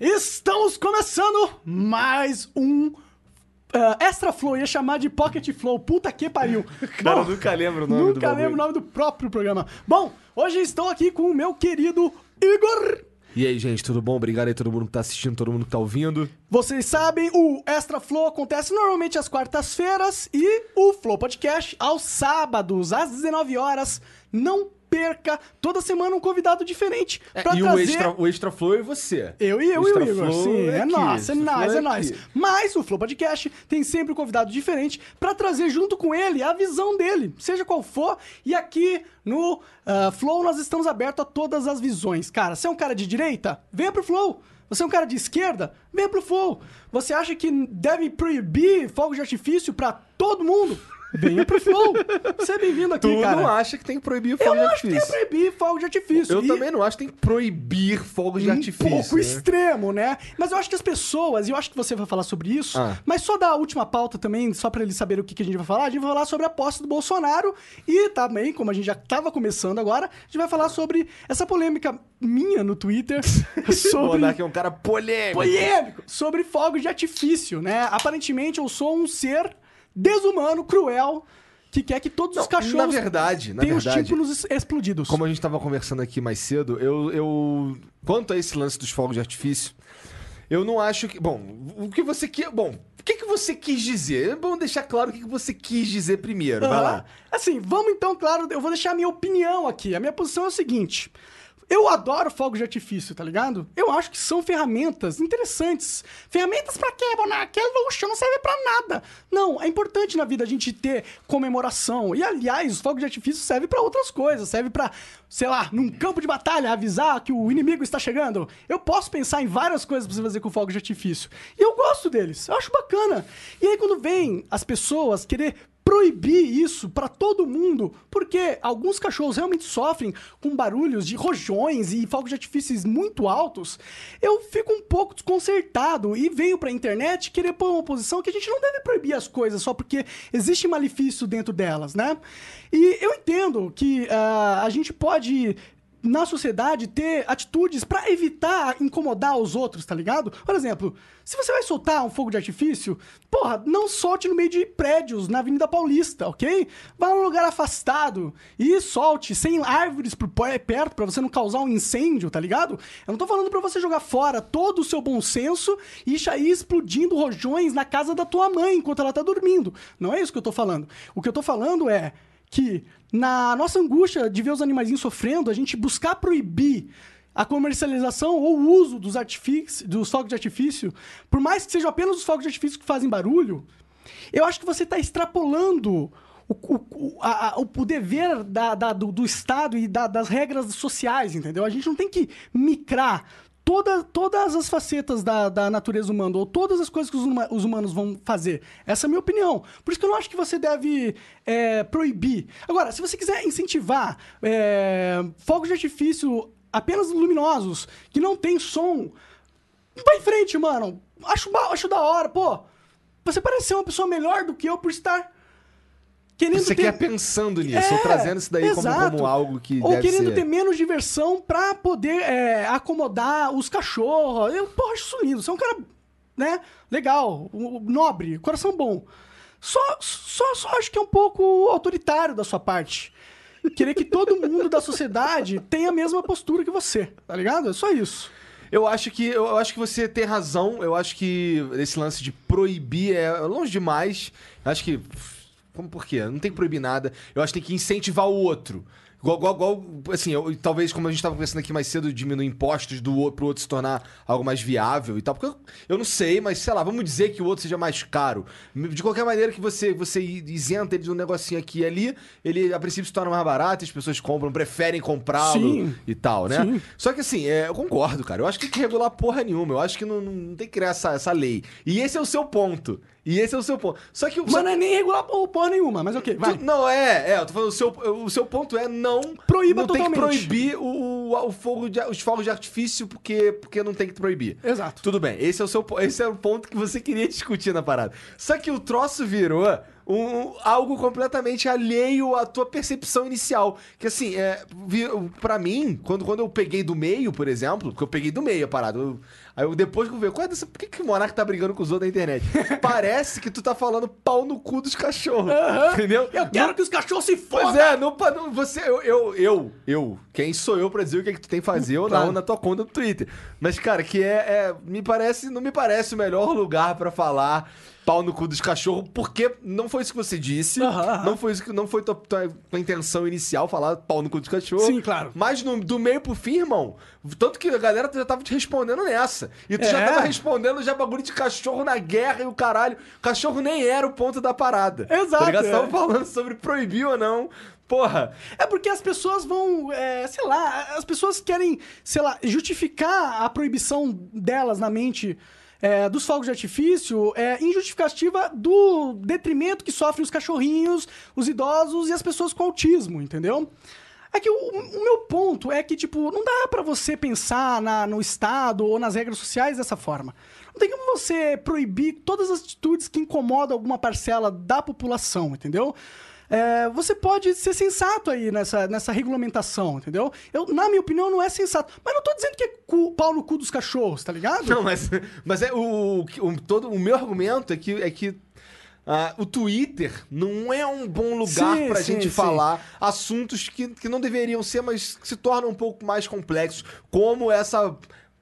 Estamos começando mais um uh, Extra Flow, ia chamar de Pocket Flow, puta que pariu. Cara, eu nunca lembro o nome do Nunca lembro o nome do próprio programa. Bom, hoje estou aqui com o meu querido Igor. E aí, gente, tudo bom? Obrigado aí todo mundo que tá assistindo, todo mundo que tá ouvindo. Vocês sabem, o Extra Flow acontece normalmente às quartas-feiras e o Flow Podcast aos sábados, às 19 horas. Não perca, toda semana um convidado diferente pra É, e trazer... o extra, o extra Flow é você. Eu e eu O e o Extra Igor, Flow sim, é é Extra nóis, Flow é nóis. aqui. Mas o Flow Podcast tem sempre um convidado diferente pra trazer junto com ele a visão dele, seja qual for. E aqui no ah, Flow nós estamos abertos a todas as visões. Cara, você é um cara de direita? Venha pro Flow. Você é um cara de esquerda? Venha pro Flow. Você acha que deve proibir fogos de artifício pra todo mundo? Venha pro Flow. Você é bem-vindo aqui, Tu cara. não acha que tem que proibir o Eu fogo de acho que tem que artifício? proibir fogo de artifício. Eu E- também não acho que tem que proibir fogos de um artifício. pouco né? extremo, né? Mas eu acho que as pessoas, e eu acho que você vai falar sobre isso, Ah. mas só da última pauta também, só pra eles saberem o que, que a gente vai falar, a gente vai falar sobre a posse do Bolsonaro e também, como a gente já tava começando agora, a gente vai falar sobre essa polêmica minha no Twitter O sobre Monark é um cara polêmico. polêmico sobre fogos de artifício, né? Aparentemente eu sou um ser desumano, cruel, que quer que todos Não, os cachorros na verdade, na tenham os verdade- tímpanos es- explodidos. Como a gente tava conversando aqui mais cedo, eu, eu. Quanto a esse lance dos fogos de artifício, eu não acho que. Bom, o que você quer. Bom, o que, que você quis dizer? É bom deixar claro o que, que você quis dizer primeiro. Vai Aham. lá. Assim, vamos então, claro, eu vou deixar a minha opinião aqui. A minha posição é o seguinte. Eu adoro fogos de artifício, tá ligado? Eu acho que são ferramentas interessantes. Ferramentas pra quê, Monark? É não serve pra nada. Não, é importante na vida a gente ter comemoração. E, aliás, os fogos de artifício servem pra outras coisas. Serve pra, sei lá, num campo de batalha, avisar que o inimigo está chegando. Eu posso pensar em várias coisas pra você fazer com fogos de artifício. E eu gosto deles. Eu acho bacana. E aí, quando vem as pessoas querer proibir isso pra todo mundo, porque alguns cachorros realmente sofrem com barulhos de rojões e fogos de artifícios muito altos, eu fico um pouco desconcertado e venho pra internet querer pôr uma posição que a gente não deve proibir as coisas só porque existe malefício dentro delas, né? E eu entendo que ah, a gente pode na sociedade ter atitudes pra evitar incomodar os outros, tá ligado? Por exemplo, se você vai soltar um fogo de artifício, porra, não solte no meio de prédios na Avenida Paulista, ok? Vá num lugar afastado e solte sem árvores por pe- perto pra você não causar um incêndio, tá ligado? Eu não tô falando pra você jogar fora todo o seu bom senso e sair explodindo rojões na casa da tua mãe enquanto ela tá dormindo. Não é isso que eu tô falando. O que eu tô falando é que na nossa angústia de ver os animaizinhos sofrendo, a gente buscar proibir a comercialização ou o uso dos, dos fogos de artifício, por mais que sejam apenas os fogos de artifício que fazem barulho, eu acho que você está extrapolando o, o, a- o dever da- da- do, do Estado e da- das regras sociais, entendeu? A gente não tem que micrar toda, todas as facetas da, da natureza humana, ou todas as coisas que os, huma- os humanos vão fazer. Essa é a minha opinião. Por isso que eu não acho que você deve é, proibir. Agora, se você quiser incentivar é, fogos de artifício apenas luminosos, que não tem som, vai em frente, mano. Acho, acho da hora, pô. Você parece ser uma pessoa melhor do que eu por estar querendo Você ter... quer pensando nisso, É, ou trazendo isso daí como, exato. como algo que Ou querendo ser... ter menos diversão pra poder é, acomodar os cachorros. Eu, porra, acho isso lindo. Você é um cara, né, legal, nobre, coração bom. Só, só, só acho que é um pouco autoritário da sua parte. Querer que todo mundo da sociedade tenha a mesma postura que você, tá ligado? É só isso. Eu acho que eu acho que você tem razão. Eu acho que esse lance de proibir é longe demais. Eu acho que como por quê? Não tem que proibir nada. Eu acho que tem que incentivar o outro. Igual, igual, igual, assim, eu- talvez como a gente tava conversando aqui mais cedo, diminuir impostos do pro outro se tornar algo mais viável e tal. Porque eu, eu não sei, mas sei lá, vamos dizer que o outro seja mais caro. De qualquer maneira que você, você isenta ele de um negocinho aqui e ali, ele a princípio se torna mais barato, as pessoas compram, preferem comprá-lo e tal, né? Sim. Só que assim, é, eu concordo, cara. Eu acho que tem que regular porra nenhuma. Eu acho que não, não tem que criar essa, essa lei. E esse é o seu ponto. E esse é o seu ponto. Só que o. Mas só não é nem regular porra nenhuma, mas ok, vai. Tu- Não, é, é, eu tô falando, o seu, o seu ponto é não. Proíba não tem que totalmente. proibir o, o, o fogo de, os fogos de artifício porque, porque não tem que proibir. Exato. Tudo bem, esse é, o seu, esse é o ponto que você queria discutir na parada. Só que o troço virou um, algo completamente alheio à tua percepção inicial. Que assim, é, pra mim, quando, quando eu peguei do meio, por exemplo, porque eu peguei do meio a parada, eu- aí eu, depois que eu vi, qual é dessa, por que, que o Monark tá brigando com os outros na internet? Parece que tu tá falando pau no cu dos cachorros. Entendeu? Eu quero que os cachorros se Pois fodam. é, não, não- você, eu, eu, eu, eu, quem sou eu pra dizer o que, é que tu tem que fazer ou Claro. não na tua conta do Twitter. Mas, cara, que é, é- me parece, não me parece o melhor lugar pra falar pau no cu dos cachorros, porque não foi isso que você disse, Aham, não foi isso que não foi tua, tua- tua intenção inicial falar pau no cu dos cachorros. Sim, claro. Mas no- do meio pro fim, irmão, tanto que a galera já tava te respondendo nessa. E tu já É. tava respondendo já bagulho de cachorro na guerra e o caralho. Cachorro nem era o ponto da parada. Exato, Tá ligado? É. tava falando sobre proibir ou não. Porra. É porque as pessoas vão, é, sei lá, as pessoas querem, sei lá, justificar a proibição delas na mente é, dos fogos de artifício é injustificativa do detrimento que sofrem os cachorrinhos, os idosos e as pessoas com autismo, entendeu? É que o, o meu ponto é que, tipo, não dá pra você pensar na- no Estado ou nas regras sociais dessa forma. Não tem como você proibir todas as atitudes que incomodam alguma parcela da população, entendeu? É, você pode ser sensato aí nessa, nessa regulamentação, entendeu? Eu, na minha opinião, não é sensato. Mas não tô dizendo que é cu- pau no cu dos cachorros, tá ligado? Não, mas, mas é o, o- todo, o meu argumento é que, é que ah, o Twitter não é um bom lugar pra sim, gente sim. falar assuntos que, que não deveriam ser, mas que se tornam um pouco mais complexos, como essa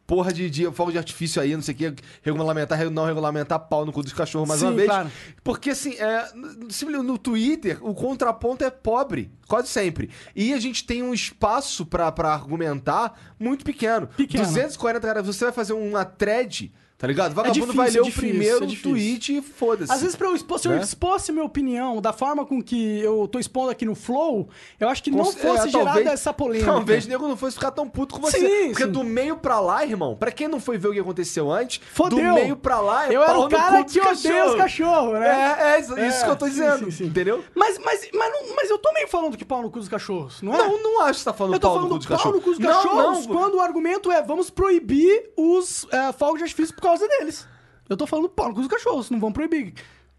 porra de, de fogo de artifício aí, não sei o que, regulamentar, não regulamentar, pau no cu dos cachorros mais Sim, uma vez. claro. Porque assim, é, no- Twitter, o contraponto é pobre, quase sempre. E a gente tem um espaço pra, pra argumentar muito pequeno. Pequeno. 240 caras, você vai fazer uma thread, tá ligado? Vagabundo difícil, vai ler é o difícil, primeiro é tweet e foda-se. Às vezes, pra eu expor, se eu Né? expôsse minha opinião da forma com que eu tô expondo aqui no Flow, eu acho que não fosse é, gerada talvez- essa polêmica. Talvez o nego não fosse ficar tão puto com você. Sim, porque sim. do meio pra lá, irmão, pra quem não foi ver o que aconteceu antes, Fodeu. do meio pra lá é Eu era pau o cara que odeia os cachorros, né? É, é isso, É, isso que eu tô dizendo, sim, entendeu? Mas, mas, mas, não- mas eu tô meio falando que pau no cu dos cachorros, não é? Não, não acho que você tá falando eu tô pau no falando cu dos pau cachorros. no cu dos cachorros não, quando o argumento é vamos proibir os é, fogos de artifício causa deles. Eu tô falando pau cu dos cachorros, não vão proibir.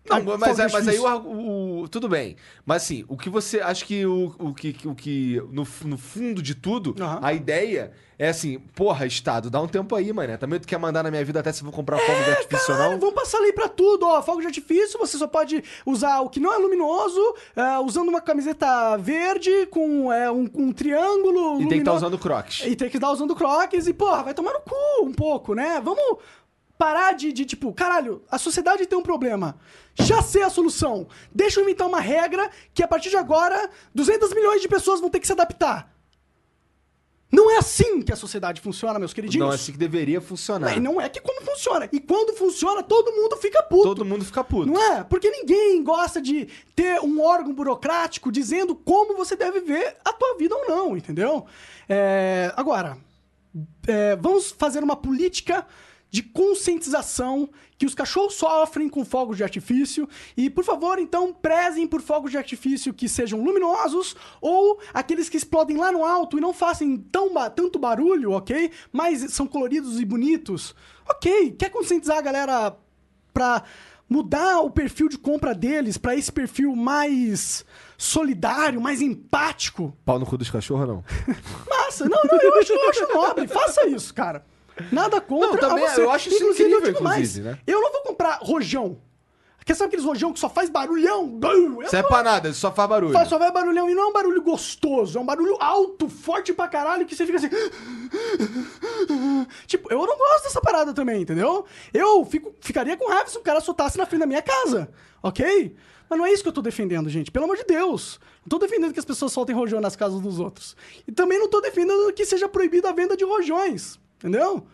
Não, mas, é- mas aí artifício. o, o- Tudo bem. Mas assim, o que você. Acho que o, o que. O que no, no fundo de tudo, Aham. a ideia é assim, porra, Estado, dá um tempo aí, mané. Também tu quer mandar na minha vida até se eu vou comprar fogo de artifício É, Caralho, não? vamos passar lei pra tudo, ó. Fogo de artifício, você só pode usar o que não é luminoso, é, usando uma camiseta verde com é, um, um triângulo. E tem que estar luminoso. usando Crocs. E tem que estar usando croques e, porra, vai tomar no cu um pouco, né? Vamos parar de, de, tipo, caralho, a sociedade tem um problema. Já sei a solução. Deixa eu inventar uma regra que a partir de agora 200 milhões de pessoas vão ter que se adaptar. Não é assim que a sociedade funciona, meus queridinhos. Não, é assim que deveria funcionar. E não é que como funciona. E quando funciona, todo mundo fica puto. Todo mundo fica puto. Não é? Porque ninguém gosta de ter um órgão burocrático dizendo como você deve ver a tua vida ou não, entendeu? É, agora, é, vamos fazer uma política de conscientização que os cachorros sofrem com fogos de artifício e, por favor, então, prezem por fogos de artifício que sejam luminosos ou aqueles que explodem lá no alto e não façam tão ba- tanto barulho, ok? Mas são coloridos e bonitos. Ok, quer conscientizar a galera pra mudar o perfil de compra deles pra esse perfil mais solidário, mais empático. Pau no cu dos cachorros, não. Massa, não, não, eu acho, eu acho nobre, faça isso, cara. Nada contra Não, também, eu acho isso Inclusive, incrível, digo mais, inclusive, né? Eu não vou comprar rojão. Porque sabe aqueles rojão que só faz barulhão? Eu Serve pra nada, só faz barulho. Faz, só vai barulhão e não é um barulho gostoso, é um barulho alto, forte pra caralho, que você fica assim. tipo, eu não gosto dessa parada também, entendeu? Eu fico, ficaria com raiva se um cara soltasse na frente da minha casa, ok? Mas não é isso que eu tô defendendo, gente. Pelo amor de Deus. Não tô defendendo que as pessoas soltem rojão nas casas dos outros. E também não tô defendendo que seja proibida a venda de rojões, entendeu?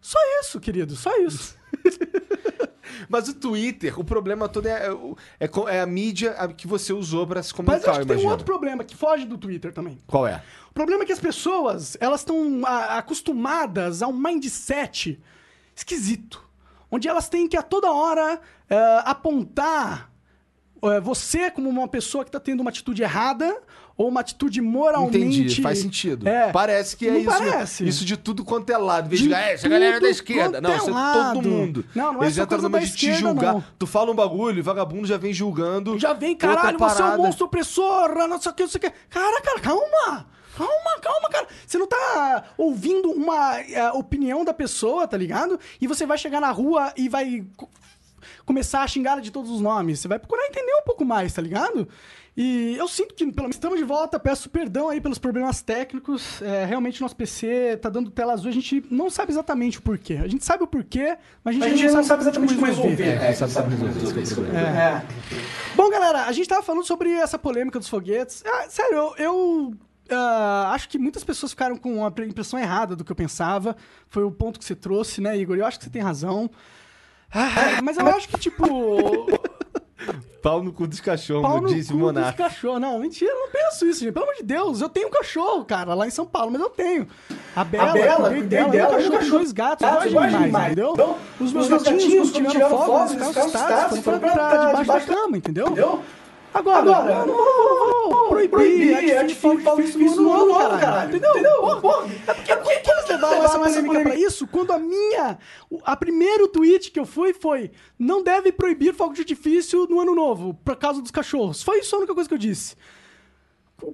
Só isso, querido, só isso. Mas o Twitter, o problema todo é, é, é a mídia que você usou pra se comunicar, Mas acho que tem um outro problema que foge do Twitter também. Qual é? O problema é que as pessoas, elas estão acostumadas a um mindset esquisito. Onde elas têm que a toda hora eh, apontar eh, você como uma pessoa que está tendo uma atitude errada ou uma atitude moralmente... Entendi, faz sentido. É. Parece que é isso. parece. Isso de tudo quanto é lado. Em vez De ah, essa galera é da esquerda. Não, isso é é todo mundo. Não, não é Eles entram numa de te esquerda, julgar. não. Tu fala um bagulho vagabundo já vem julgando. Já vem, caralho, você é um monstro opressor, não sei o que, não sei o que. Cara, cara, calma! Calma, calma, cara. Você não tá ouvindo uma opinião da pessoa, tá ligado? E você vai chegar na rua e vai co- começar a xingar de todos os nomes. Você vai procurar entender um pouco mais, tá ligado? E eu sinto que, pelo menos, estamos de volta. Peço perdão aí pelos problemas técnicos. É, realmente, nosso PC tá dando tela azul. A gente não sabe exatamente o porquê. A gente sabe o porquê, mas a gente, não, sabe exatamente como resolver. É, sabe, sabe resolver esse que é o problema. É. Bom, galera, a gente tava falando sobre essa polêmica dos foguetes. Ah, sério, eu, eu, ah, acho que muitas pessoas ficaram com a impressão errada do que eu pensava. Foi o ponto que você trouxe, né, Igor? Eu acho que você tem razão. Ah, mas eu acho que, tipo, Pau no cu dos cachorros, pau no disse cu dos cachorros. Não, mentira, eu não penso isso, gente. Pelo amor de Deus, eu tenho um cachorro, cara, lá em São Paulo, mas eu tenho. A Bela, Bela, cuidei dela, dela, um um cachorro, cachorro- dois gatos, Gatos, eu eu gosto gosto demais, demais, entendeu? então, os meus os meus gatinhos, gatinhos, tiraram tiraram fogo, fogo, eles eles ficaram ficaram assustados, assustados, foram foram pra pra debaixo da debaixo da cama, entendeu? Entendeu? Agora, Agora, eu não vou, vou proibir, proibir, ativar fogo fogo de de artifício no ano novo, caralho. caralho. Entendeu? Entendeu? Porra, porra. É porque por que eles levaram essa polêmica pra isso? Quando a minha... A primeiro tweet que eu fui foi não deve proibir fogo de artifício no ano novo, por causa dos cachorros. Foi isso a única coisa que eu disse.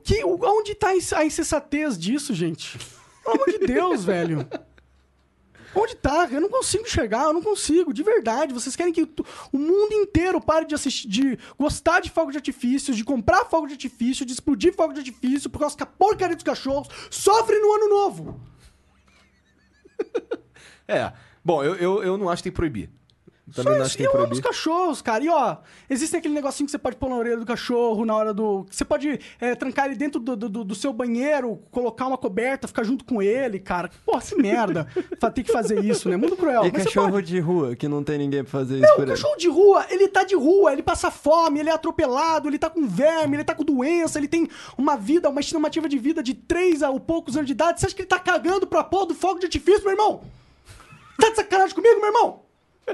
Que, onde tá a insensatez disso, gente? Pelo amor de Deus, velho. Onde tá? Eu não consigo chegar, eu não consigo, de verdade. Vocês querem que o mundo inteiro pare de assistir, de gostar de fogo de artifício, de comprar fogo de artifício, de explodir fogo de artifício, por causa que a porcaria dos cachorros sofre no ano novo. É. Bom, eu, eu, eu não acho que tem que proibir. Também Só não isso. E tem eu amo os proibir. cachorros, cara. E ó, existe aquele negocinho que você pode pôr na orelha do cachorro na hora do. Você pode é, trancar ele dentro do, do, do seu banheiro, colocar uma coberta, ficar junto com ele, cara. Porra, que merda. Ter que fazer isso, né? Muito cruel. E Mas cachorro de rua, que não tem ninguém pra fazer isso Não, por o ele. cachorro de rua, ele tá de rua, ele passa fome, ele é atropelado, ele tá com verme, ele tá com doença, ele tem uma vida, uma estimativa de vida de 3 a poucos anos de idade. Você acha que ele tá cagando pra pôr do fogo de artifício, meu irmão? Tá de sacanagem comigo, meu irmão?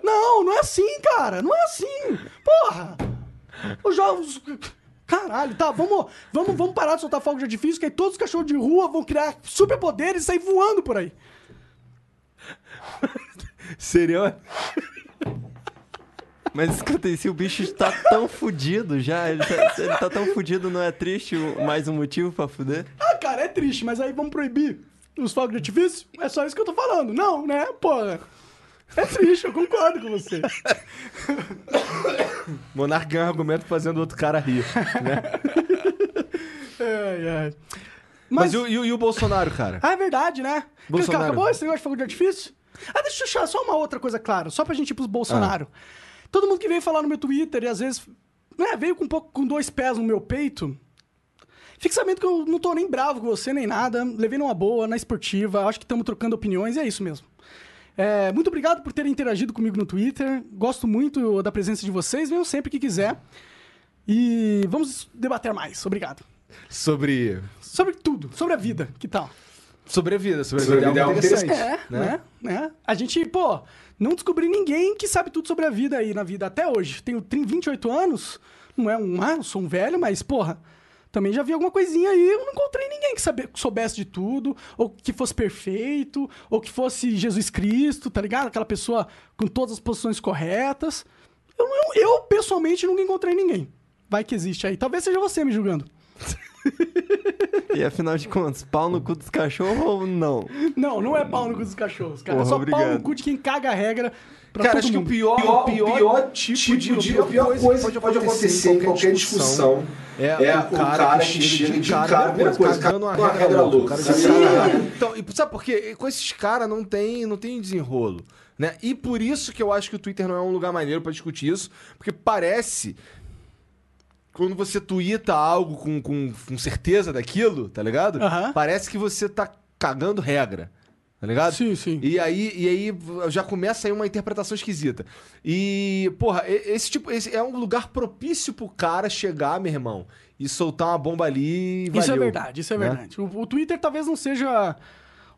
Não, não é assim, cara. Não é assim. Porra. Os jogos. Caralho, tá, vamos, vamos, vamos parar de soltar fogo de artifício, que aí todos os cachorros de rua vão criar superpoderes e sair voando por aí. Seria. Mas escuta, se o bicho tá tão fudido já, ele tá, ele tá tão fudido, não é triste mais um motivo pra fuder? Ah, cara, é triste, mas aí vamos proibir os fogos de artifício? É só isso que eu tô falando. Não, né? Porra. É triste, eu concordo com você. Monarca ganha um argumento fazendo outro cara rir. Né? Ai, ai. Mas, Mas, e, o, e o- e o Bolsonaro, cara? Ah, é verdade, né? Bolsonaro. Acabou esse negócio de fogo de artifício? Ah, deixa eu deixar só uma outra coisa clara, só pra gente ir pros Bolsonaro. Todo mundo que veio falar no meu Twitter e às vezes né, veio com um pouco com dois pés no meu peito. Fique sabendo que eu não tô nem bravo com você, nem nada. Levei numa boa, na esportiva. Acho que estamos trocando opiniões e é isso mesmo. É, muito obrigado por terem interagido comigo no Twitter. Gosto muito da presença de vocês. Venham sempre que quiser. E vamos debater mais. Obrigado. Sobre. Sobre tudo. Sobre a vida. Que tal? Sobre a vida. Sobre a Sobre vida. a vida é algo é interessante. É, né? né? A gente, pô, não descobri ninguém que sabe tudo sobre a vida aí na vida até hoje. Tenho 30, 28 anos, não é um, ah, eu sou um velho, mas, porra, também já vi alguma coisinha aí. Eu não encontrei ninguém que sabe, soubesse de tudo, ou que fosse perfeito, ou que fosse Jesus Cristo, tá ligado? Aquela pessoa com todas as posições corretas. Eu, não- eu pessoalmente, nunca encontrei ninguém. Vai que existe aí. Talvez seja você me julgando. E afinal de contas, pau no cu dos cachorros ou não? Não, não é pau no cu dos cachorros, cara. é Porra, só pau obrigado. no cu de quem caga a regra pra Cara, acho que o mundo. pior, o pior, tipo, de, a pior coisa que pode acontecer em qualquer discussão é, o cara, que chega de cara uma coisa, cagando uma regra louca. o cara de cara- Então, e sabe por quê? Com esses caras não tem, não tem desenrolo. Né? E por isso que eu acho que o Twitter não é um lugar maneiro pra discutir isso, porque parece quando você tuita algo com, com, com certeza daquilo, tá ligado? Aham. Parece que você tá cagando regra. Tá ligado? Sim, sim. E aí, e aí já começa aí uma interpretação esquisita. E, porra, esse tipo. Esse é um lugar propício pro cara chegar, meu irmão, e soltar uma bomba ali e Isso é valeu, verdade, isso é né? verdade. O, o Twitter talvez não seja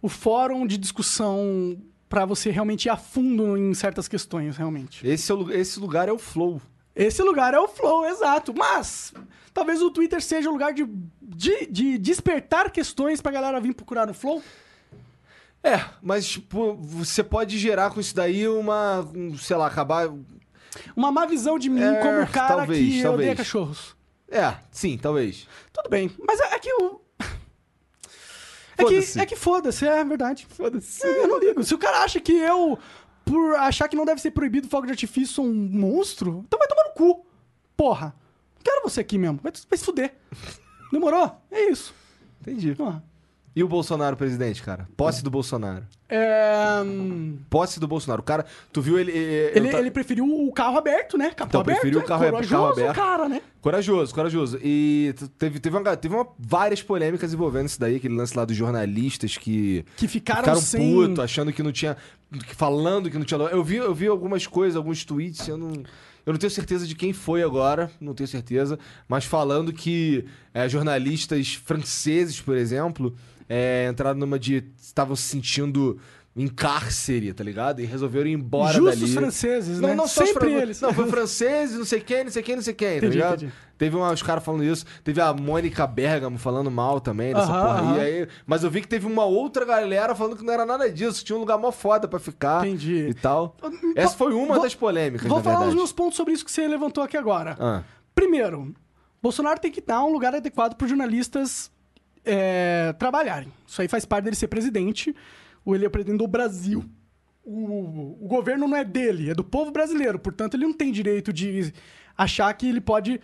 o fórum de discussão pra você realmente ir a fundo em certas questões, realmente. Esse, é o esse lugar é o flow. Esse lugar é o flow, exato. Mas talvez o Twitter seja o lugar de, de, de despertar questões pra galera vir procurar no flow. É, mas, tipo, você pode gerar com isso daí uma. um, sei lá, acabar. Uma má visão de mim É, como cara talvez, que talvez. odeia cachorros. É, sim, talvez. Tudo bem, mas é, é que o. É Foda-se. que, é que foda-se, é verdade. Foda-se. Eu não ligo. Se o cara acha que eu, por achar que não deve ser proibido fogo de artifício, sou um monstro, então vai tomar no cu. Porra. Não quero você aqui mesmo. Vai, vai se fuder. Demorou? É isso. Entendi. Porra. E o Bolsonaro, presidente, cara? Posse do Bolsonaro. É, Posse do Bolsonaro. O cara, tu viu ele. eh, ele, eu ta- ele preferiu o carro aberto, né? Capô Então, aberto. preferiu o é carro- corajoso, carro aberto. cara, né? Corajoso, corajoso. E teve, teve, uma, teve uma- várias polêmicas envolvendo isso daí, aquele lance lá dos jornalistas que Que ficaram, ficaram sem... putos, achando que não tinha. falando que não tinha. Eu vi, eu vi algumas coisas, alguns tweets, eu não. Eu não tenho certeza de quem foi agora, não tenho certeza, mas falando que é, jornalistas franceses, por exemplo, é, entraram numa de. estavam se sentindo em cárcere, tá ligado? E resolveram ir embora Justos dali. franceses, Não, né? não só os Sempre fran- eles. Não, foi franceses, não sei quem, não sei quem, não sei quem, Entendi, tá ligado? entendi. Teve uma- os caras falando isso. Teve a Mônica Bergamo falando mal também dessa Aham, porra. aham. Aí, mas eu vi que teve uma outra galera falando que não era nada disso, que tinha um lugar mó foda pra ficar. Entendi. E tal. Essa foi uma Vou- das polêmicas, Vou falar os verdade. meus pontos sobre isso que você levantou aqui agora. Ah, Primeiro, Bolsonaro tem que dar um lugar adequado para os jornalistas é, trabalharem. Isso aí faz parte dele ser presidente. Ou ele é o presidente do Brasil. O, o governo não é dele, é do povo brasileiro. Portanto, ele não tem direito de achar que ele pode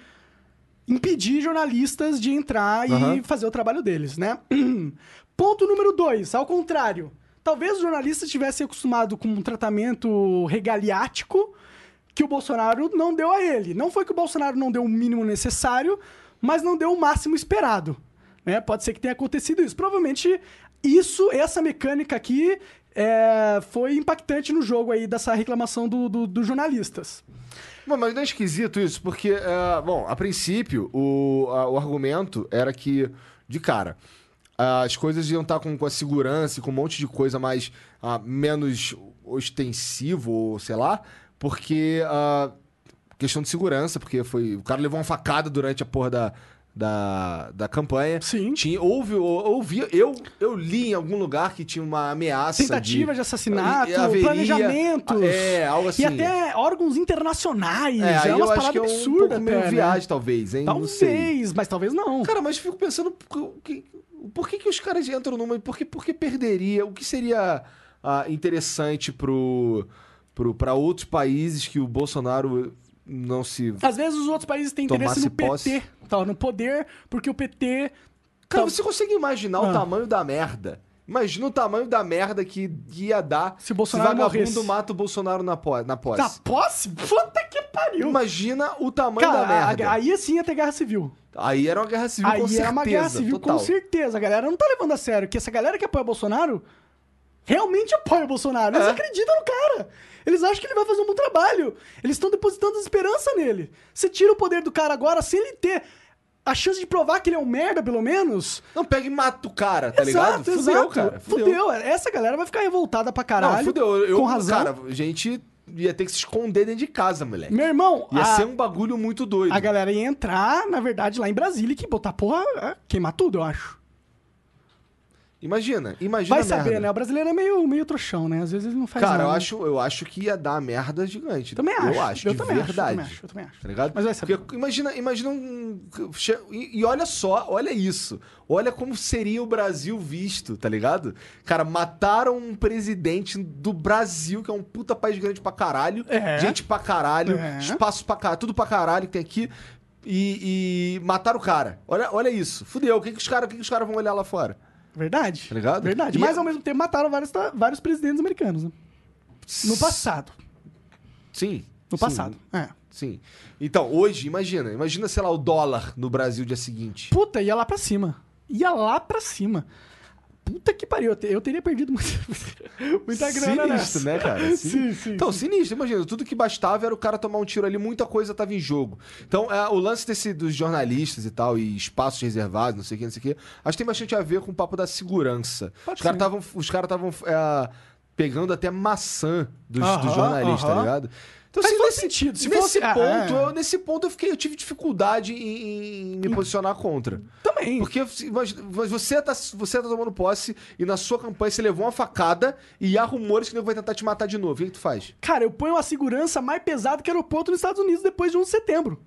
impedir jornalistas de entrar e Aham. fazer o trabalho deles, né? Ponto número dois, ao contrário. Talvez os jornalistas tivessem acostumado com um tratamento regaliático que o Bolsonaro não deu a ele. Não foi que o Bolsonaro não deu o mínimo necessário, mas não deu o máximo esperado. Né? Pode ser que tenha acontecido isso. Provavelmente isso, essa mecânica aqui, é, foi impactante no jogo aí dessa reclamação do- do- dos jornalistas. Bom, mas não é esquisito isso, porque, é, bom, a princípio, o, a- o argumento era que, de cara, as coisas iam estar com, com a segurança e com um monte de coisa mais ah, menos ostensivo, ou sei lá, porque ah, questão de segurança, porque foi. O cara levou uma facada durante a porra da. Da, da campanha. Sim. Tinha, houve, ouvi, eu, eu li em algum lugar que tinha uma ameaça. Tentativa de, assassinato, e haveria- planejamentos. É, algo assim. E até órgãos internacionais. É, é umas eu acho que é paradas um absurdas pouco meio né? viagem, talvez, hein? Talvez, mas talvez não. Cara, mas fico pensando, por que, por que, que os caras entram numa... Por que, por que perderia? O que seria ah, interessante pro, pra outros países que o Bolsonaro não se... Às vezes os outros países têm interesse no PT, tá, no poder, porque o PT... Cara, tá- você consegue imaginar o Ah. tamanho da merda? Imagina o tamanho da merda que ia dar Se o Bolsonaro vagabundo morresse. mata o Bolsonaro na, po na posse. Na posse? Puta que pariu! Imagina o tamanho da Cara, merda. a- aí sim ia ter guerra civil. Aí era uma guerra civil aí com certeza. uma guerra civil total. com certeza. A galera não tá levando a sério que essa galera que apoia o Bolsonaro realmente apoia o Bolsonaro. Eles É. acreditam no cara. Eles acham que ele vai fazer um bom trabalho. Eles estão depositando esperança nele. Você tira o poder do cara agora sem ele ter a chance de provar que ele é um merda, pelo menos. Não, pega e mata o cara, tá ligado? exato, Fudeu, exato. cara. Fudeu. Essa galera vai ficar revoltada pra caralho. Não, fudeu. Eu, com razão. Cara, a gente ia ter que se esconder dentro de casa, moleque. Meu irmão, Ia a, ser um bagulho muito doido. a galera ia entrar, na verdade, lá em Brasília, que botar porra, é, queimar tudo, eu acho. Imagina, imagina Vai saber, né? O brasileiro é meio, meio trouxão, né? Às vezes ele não faz Cara, nada. eu acho, eu acho que ia dar merda gigante. Também acho. Eu acho, eu de também verdade. Acho, eu também acho, eu também acho. Tá ligado? Mas vai saber. Porque imagina, imagina um. E, e olha só, olha isso. Olha como seria o Brasil visto, tá ligado? Cara, mataram um presidente do Brasil, que é um puta país grande pra caralho. É. Gente pra caralho, É. espaço pra caralho, tudo pra caralho que tem aqui. E, e mataram o cara. Olha, olha isso. Fudeu. O que, que os caras que que os caras vão olhar lá fora? Verdade. Tá ligado? Verdade. E Mas é- ao mesmo tempo mataram vários, vários presidentes americanos, né? No passado. Sim. No sim. passado. É. Sim. Então, hoje, imagina. Imagina, sei lá, o dólar no Brasil dia seguinte. Puta, ia lá pra cima. Ia lá pra cima. Puta que pariu. Eu, te- eu teria perdido muita, muita grana Sinistro, nessa. né, cara? sim, sim. Então, sim. sinistro, imagina. Tudo que bastava era o cara tomar um tiro ali, muita coisa tava em jogo. Então, é, o lance desse, dos jornalistas e tal, e espaços reservados, não sei o que, não sei o que, acho que tem bastante a ver com o papo da segurança. Pode os caras estavam os caras estavam é, pegando até maçã dos, dos Aham, jornalistas, tá aham. ligado? Então, Faz assim, todo nesse, sentido. Se nesse fosse- ah, ponto, é. eu, nesse ponto eu fiquei, eu tive dificuldade em, em me posicionar contra. Também. Porque mas, mas você, tá, você tá tomando posse e na sua campanha você levou uma facada e há rumores que o nego vai tentar te matar de novo. O que, que tu faz? Cara, eu ponho a segurança mais pesada que o aeroporto nos Estados Unidos depois de 1 de setembro.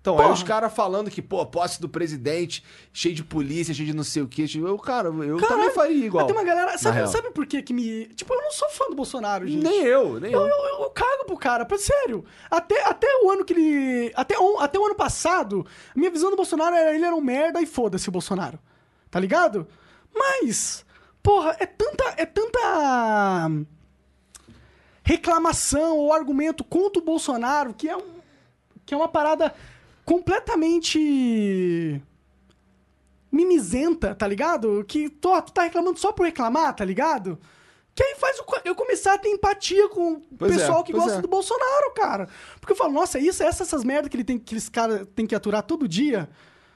Então, aí Porra. os caras falando que, pô, posse do presidente, cheio de polícia, cheio de não sei o quê. cheio- Eu, cara, eu Caralho. também faria igual. Tem uma galera. Sabe, sabe por que que me. Tipo, eu não sou fã do Bolsonaro, gente. Nem eu, nem Eu, eu. eu, eu cago pro cara, pra sério. Até, até o ano que ele. Até, o- até o ano passado, a minha visão do Bolsonaro era ele era um merda e foda-se o Bolsonaro. Tá ligado? Mas, porra, é tanta. É tanta. reclamação ou argumento contra o Bolsonaro que é um. que é uma parada completamente mimizenta, tá ligado? Que tô, tu tá reclamando só por reclamar, tá ligado? Que aí faz eu começar a ter empatia com o Pois é, pessoal que pois gosta é. do Bolsonaro, cara. Porque eu falo, nossa, isso, essas, essas merdas que ele tem, que esse cara tem que aturar todo dia.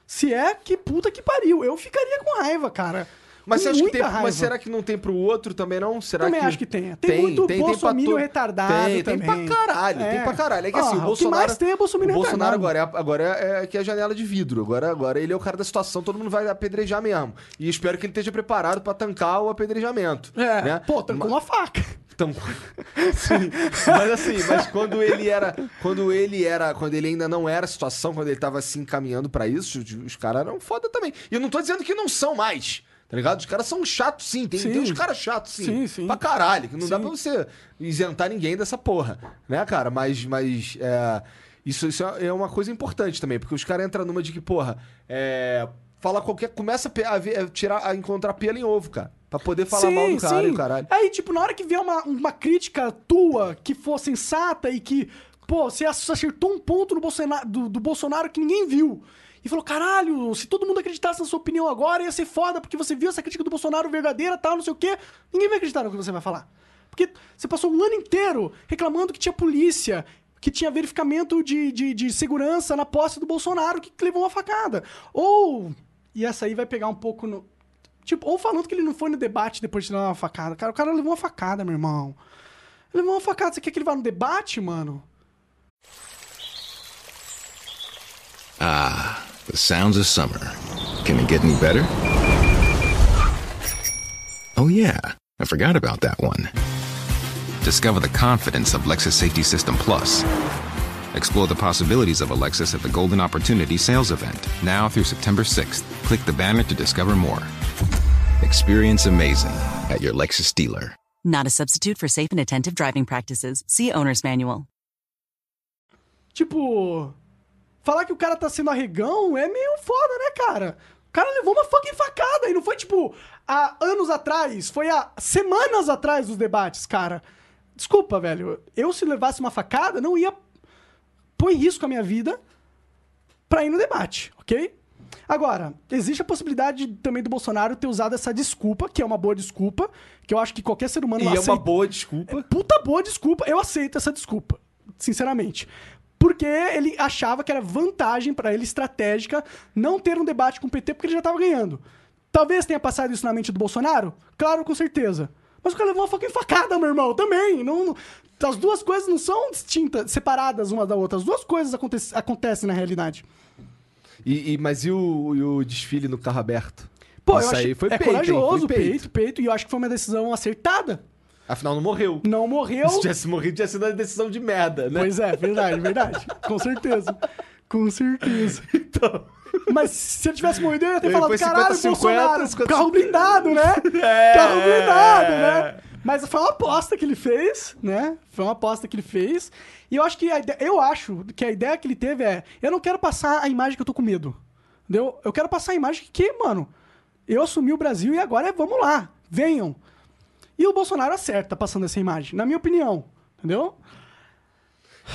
Se é, que puta que pariu. Eu ficaria com raiva, cara. Mas, você acha que tem, raiva. mas será que não tem pro outro também, não? Será Também que... acho que tem. Tem muito pra bolsominion todo- retardado Tem, também. tem pra caralho, É. tem pra caralho. É que Ah, assim, o o que Bolsonaro... mais tem é bolsominion o Bolsonaro retardado. agora, é, agora é, é que é a janela de vidro. Agora, agora ele é o cara da situação, todo mundo vai apedrejar mesmo. E espero que ele esteja preparado pra tancar o apedrejamento. É, né? pô, tancou uma faca. Então, sim, mas assim, mas quando ele era, quando ele era, quando ele ainda não era a situação, quando ele tava se encaminhando pra isso, os caras eram foda também. E eu não tô dizendo que não são mais, tá ligado? Os caras são chatos sim, tem, Sim. tem uns caras chatos sim, Sim, sim. pra caralho, que não dá Sim. pra você isentar ninguém dessa porra, né, cara? Mas, mas é, isso, isso é uma coisa importante também, porque os caras entram numa de que, porra, é, fala qualquer, começa a, ver- a tirar, a encontrar pelo em ovo, cara, pra poder falar mal do cara e caralho. Aí, tipo, na hora que vier uma, uma crítica tua que for sensata e que, pô, você acertou um ponto no Bolsonaro, do, do Bolsonaro que ninguém viu. E falou, caralho, se todo mundo acreditasse na sua opinião agora, ia ser foda, porque você viu essa crítica do Bolsonaro verdadeira, tal, não sei o quê. Ninguém vai acreditar no que você vai falar. Porque você passou um ano inteiro reclamando que tinha polícia, que tinha verificamento de, de, de segurança na posse do Bolsonaro, que levou uma facada. Ou, e essa aí vai pegar um pouco no, Tipo, ou falando que ele não foi no debate depois de levar uma facada. Cara, o cara levou uma facada, meu irmão. Ele levou uma facada. Você quer que ele vá no debate, mano? Ah, the sounds of summer. Can it get any better? Oh, yeah, I forgot about that one. Discover the confidence of Lexus Safety System Plus. Explore the possibilities of a Lexus at the Golden Opportunity Sales Event, now through September 6th. Click the banner to discover more. Experience amazing at your Lexus dealer. Not a substitute for safe and attentive driving practices. See Owner's Manual. Tipo, falar que o cara tá sendo arregão é meio foda, né, cara? O cara levou uma fucking facada e não foi, tipo, há anos atrás. Foi há semanas atrás dos debates, cara. Desculpa, velho. Eu, se levasse uma facada, não ia pôr em risco a minha vida pra ir no debate, ok? Agora, existe a possibilidade também do Bolsonaro ter usado essa desculpa, que é uma boa desculpa, que eu acho que qualquer ser humano E é uma aceita- boa desculpa. Puta boa desculpa, eu aceito essa desculpa, sinceramente. Porque ele achava que era vantagem pra ele estratégica não ter um debate com o PT porque ele já tava ganhando. Talvez tenha passado isso na mente do Bolsonaro? Claro, com certeza. Mas o cara levou uma fucking facada, meu irmão, também. Não, não- as duas coisas não são distintas, separadas uma da outra. As duas coisas aconte- acontecem na realidade. E, e- mas e o, e o desfile no carro aberto? Pô, Isso eu achei, aí foi é peito, hein? corajoso, Foi peito. peito. peito, e eu acho que foi uma decisão acertada. Afinal, não morreu. Não morreu. Se tivesse morrido, tinha sido uma decisão de merda, né? Pois é, verdade, verdade. Com certeza. Com certeza. Então. Mas se ele tivesse morrido, eu ia ter falado, foi caralho, 50, Bolsonaro, 50, carro blindado, né? É. Carro blindado, né? Mas foi uma aposta que ele fez, né? Foi uma aposta que ele fez. E eu acho que a ideia, eu acho que a ideia que ele teve é, eu não quero passar a imagem que eu tô com medo. Entendeu? Eu quero passar a imagem que, mano, eu assumi o Brasil e agora é vamos lá, venham. E o Bolsonaro acerta passando essa imagem, na minha opinião. Entendeu?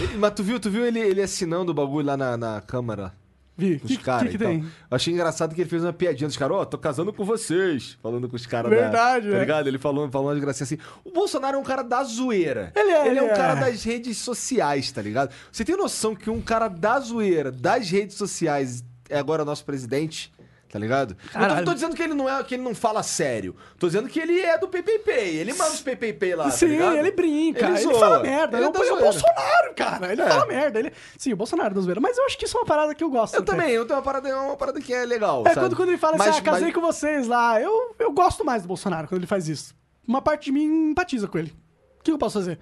Ele- Mas tu viu, tu viu ele, ele assinando o bagulho lá na, na Câmara? Vi, que, os caras. que, que então. tem? Eu achei engraçado que ele fez uma piadinha dos caras, ó, tô casando com vocês. Falando com os caras Verdade, da. Tá é. ligado? Ele falou, falou umas gracinhas assim. O Bolsonaro é um cara da zoeira. Ele é, Ele é um é. cara das redes sociais, tá ligado? Você tem noção que um cara da zoeira, das redes sociais, é agora nosso presidente? Tá ligado? Eu não Caralho. tô dizendo que ele não é, que ele não fala sério. Tô dizendo que ele é do PPP. Ele manda os PPP lá, Sim, tá ligado? ele brinca, ele, zoa. fala merda. Ele Ele é, é o, é o. Bolsonaro, cara. Ele É. fala merda. Ele... Sim, o Bolsonaro é da zoeira. Mas eu acho que isso é uma parada que eu gosto. Eu até. também, eu tenho uma parada, uma parada que é legal. É sabe? quando, quando ele fala assim, Mas- ah, casei mas- com vocês lá. Eu, eu gosto mais do Bolsonaro quando ele faz isso. Uma parte de mim empatiza com ele. O que eu posso fazer?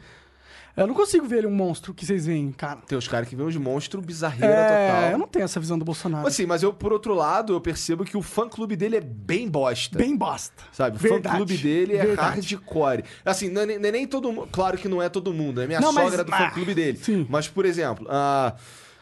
Eu não consigo ver ele um monstro que vocês veem, cara. Tem os caras que vêem uns monstros bizarreira É, total. eu não tenho essa visão do Bolsonaro. Assim, mas eu, por outro lado, eu percebo que o fã-clube dele é bem bosta. Bem bosta. Sabe? O Verdade. fã-clube dele é Verdade. hardcore. Assim, não é nem, é nem todo mundo. Claro que não é todo mundo. É minha Não, mas- sogra do ah, fã-clube dele. sim. Mas, por exemplo, ah,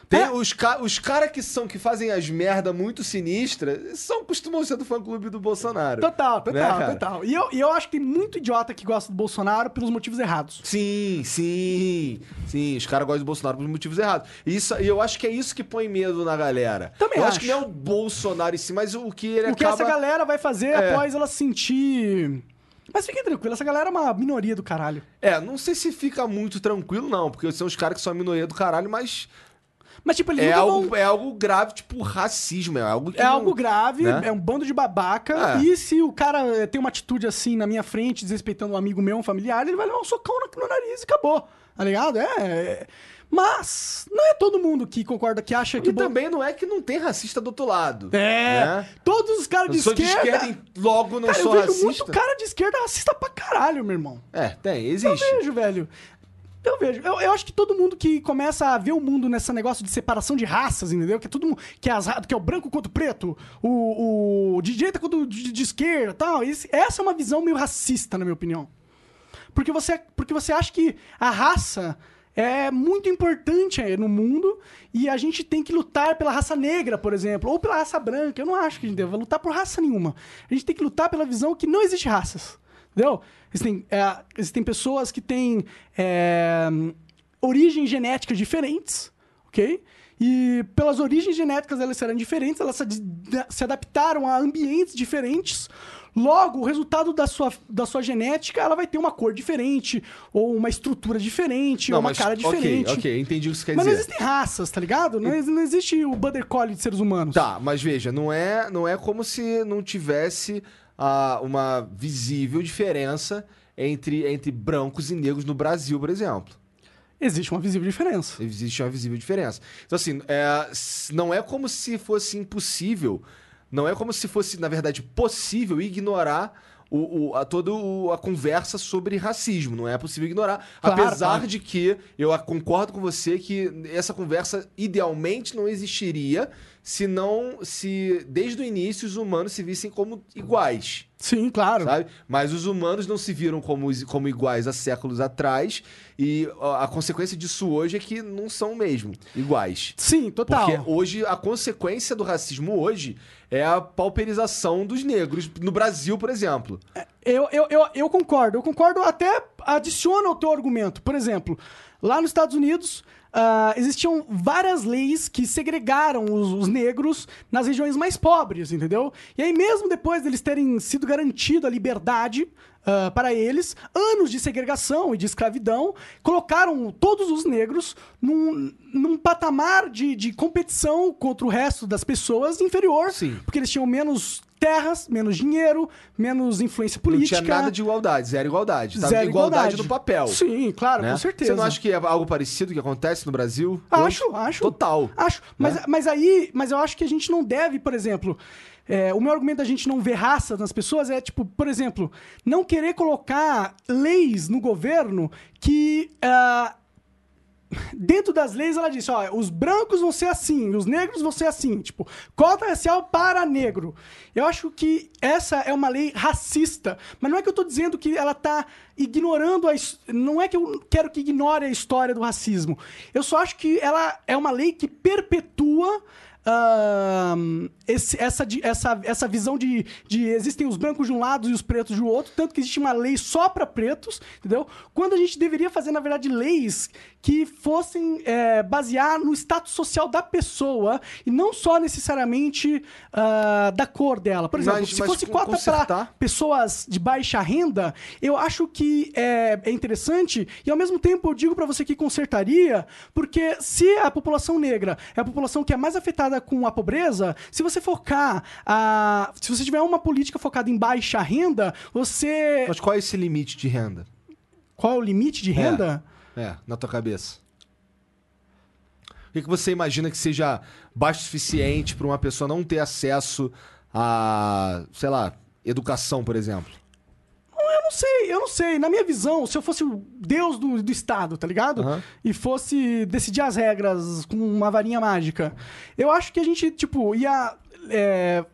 tem É. os, ca os caras que são que fazem as merda muito sinistras são costumam ser do fã-clube do Bolsonaro. Total, Né, total, cara? total. E eu, e eu acho que tem muito idiota que gosta do Bolsonaro pelos motivos errados. Sim, sim, sim. Os caras gostam do Bolsonaro por motivos errados. E isso, eu acho que é isso que põe medo na galera. Também eu acho. acho. que não é o Bolsonaro em si, mas o que ele o que acaba... essa galera vai fazer É. após ela sentir. Mas fiquem tranquilo, essa galera é uma minoria do caralho. É, não sei se fica muito tranquilo, não, porque são os caras que são a minoria do caralho, mas Mas, tipo, eles é algo, vão. é algo grave, tipo racismo, é algo É não- algo grave, né? é um bando de babaca. É. E se o cara eh, tem uma atitude assim na minha frente, desrespeitando um amigo meu, um familiar, ele vai levar um socão no, no nariz e acabou. Tá ligado? É. é. Mas não é todo mundo que concorda, que acha que. E também não é que não tem racista do outro lado. É. Né? Todos os caras Eu de sou de esquerda. esquerda logo não cara, sou eu vejo racista. muito cara de esquerda racista pra caralho, meu irmão. É, tem, Eu existe. vejo, velho. Eu vejo. Eu, eu acho que todo mundo que começa a ver o mundo nesse negócio de separação de raças, entendeu? Que é todo. Que é, as, que é o branco contra o preto, o, o de direita contra o de, de esquerda tal. Esse- essa é uma visão meio racista, na minha opinião. Porque você, porque você acha que a raça é muito importante aí no mundo e a gente tem que lutar pela raça negra, por exemplo, ou pela raça branca. Eu não acho que a gente deva lutar por raça nenhuma. A gente tem que lutar pela visão que não existe raças. Entendeu? Existem, é, existem pessoas que têm é, origens genéticas diferentes, ok? E pelas origens genéticas elas serão diferentes, elas se, ad- se adaptaram a ambientes diferentes. Logo, o resultado da sua, da sua genética, ela vai ter uma cor diferente, ou uma estrutura diferente, ou uma mas- cara diferente. Ok, ok, entendi o que você quer Mas não dizer. existem raças, tá ligado? Não, não existe o Collie de seres humanos. Tá, mas veja, não é, não é como se não tivesse ah, uma visível diferença entre, entre brancos e negros no Brasil, por exemplo. Existe uma visível diferença. Existe uma visível diferença. Então, assim, é, não é como se fosse impossível, não é como se fosse, na verdade, possível ignorar o, o- a, toda o- a conversa sobre racismo. Não é possível ignorar. Claro, apesar claro. de que eu a- concordo com você que essa conversa idealmente não existiria se não, se desde o início os humanos se vissem como iguais Sim, claro. sabe? Mas os humanos não se viram como, como iguais há séculos atrás e ó, a consequência disso hoje é que não são mesmo iguais. Sim, total. Porque hoje, a consequência do racismo hoje é a pauperização dos negros no Brasil, por exemplo. Eu, eu, eu, eu concordo. Eu concordo até adiciona ao teu argumento. Por exemplo, lá nos Estados Unidos ah, existiam várias leis que segregaram os, os negros nas regiões mais pobres, entendeu? E aí mesmo depois deles terem sido garantido a liberdade ah, para eles, anos de segregação e de escravidão colocaram todos os negros num, num patamar de, de competição contra o resto das pessoas inferior, Sim. porque eles tinham menos terras, menos dinheiro, menos influência política. Não tinha nada de igualdade, zero igualdade. Tava Zero igualdade, igualdade. no papel. Sim, claro, né? com certeza. Você não acha que é algo parecido que acontece no Brasil? Acho, hoje? acho. Total. Acho. Mas, Né? mas aí, mas eu acho que a gente não deve, por exemplo, é, o meu argumento da gente não ver raça nas pessoas é, tipo, por exemplo, não querer colocar leis no governo que. ah, dentro das leis ela disse, ó, os brancos vão ser assim, os negros vão ser assim, tipo, cota racial para negro. Eu acho que essa é uma lei racista, mas não é que eu tô dizendo que ela tá ignorando a não é que eu quero que ignore a história do racismo. Eu só acho que ela é uma lei que perpetua ahn, esse- essa, essa, essa visão de, de existem os brancos de um lado e os pretos do outro, tanto que existe uma lei só para pretos, entendeu? Quando a gente deveria fazer, na verdade, leis que fossem é, basear no status social da pessoa e não só necessariamente ah, da cor dela. Por exemplo, Mas- se mas fosse cota para pessoas de baixa renda, eu acho que é, é interessante e ao mesmo tempo eu digo pra você que consertaria, porque se a população negra é a população que é mais afetada com a pobreza, se você focar a, se você tiver uma política focada em baixa renda, você Mas qual é esse limite de renda? qual é o limite de renda? É, na tua cabeça. O que, que você imagina que seja baixo o suficiente para uma pessoa não ter acesso a, sei lá, educação, por exemplo? Eu não sei, eu não sei. Na minha visão, se eu fosse o deus do, do Estado, tá ligado? Aham. E fosse decidir as regras com uma varinha mágica, eu acho que a gente, tipo, ia é,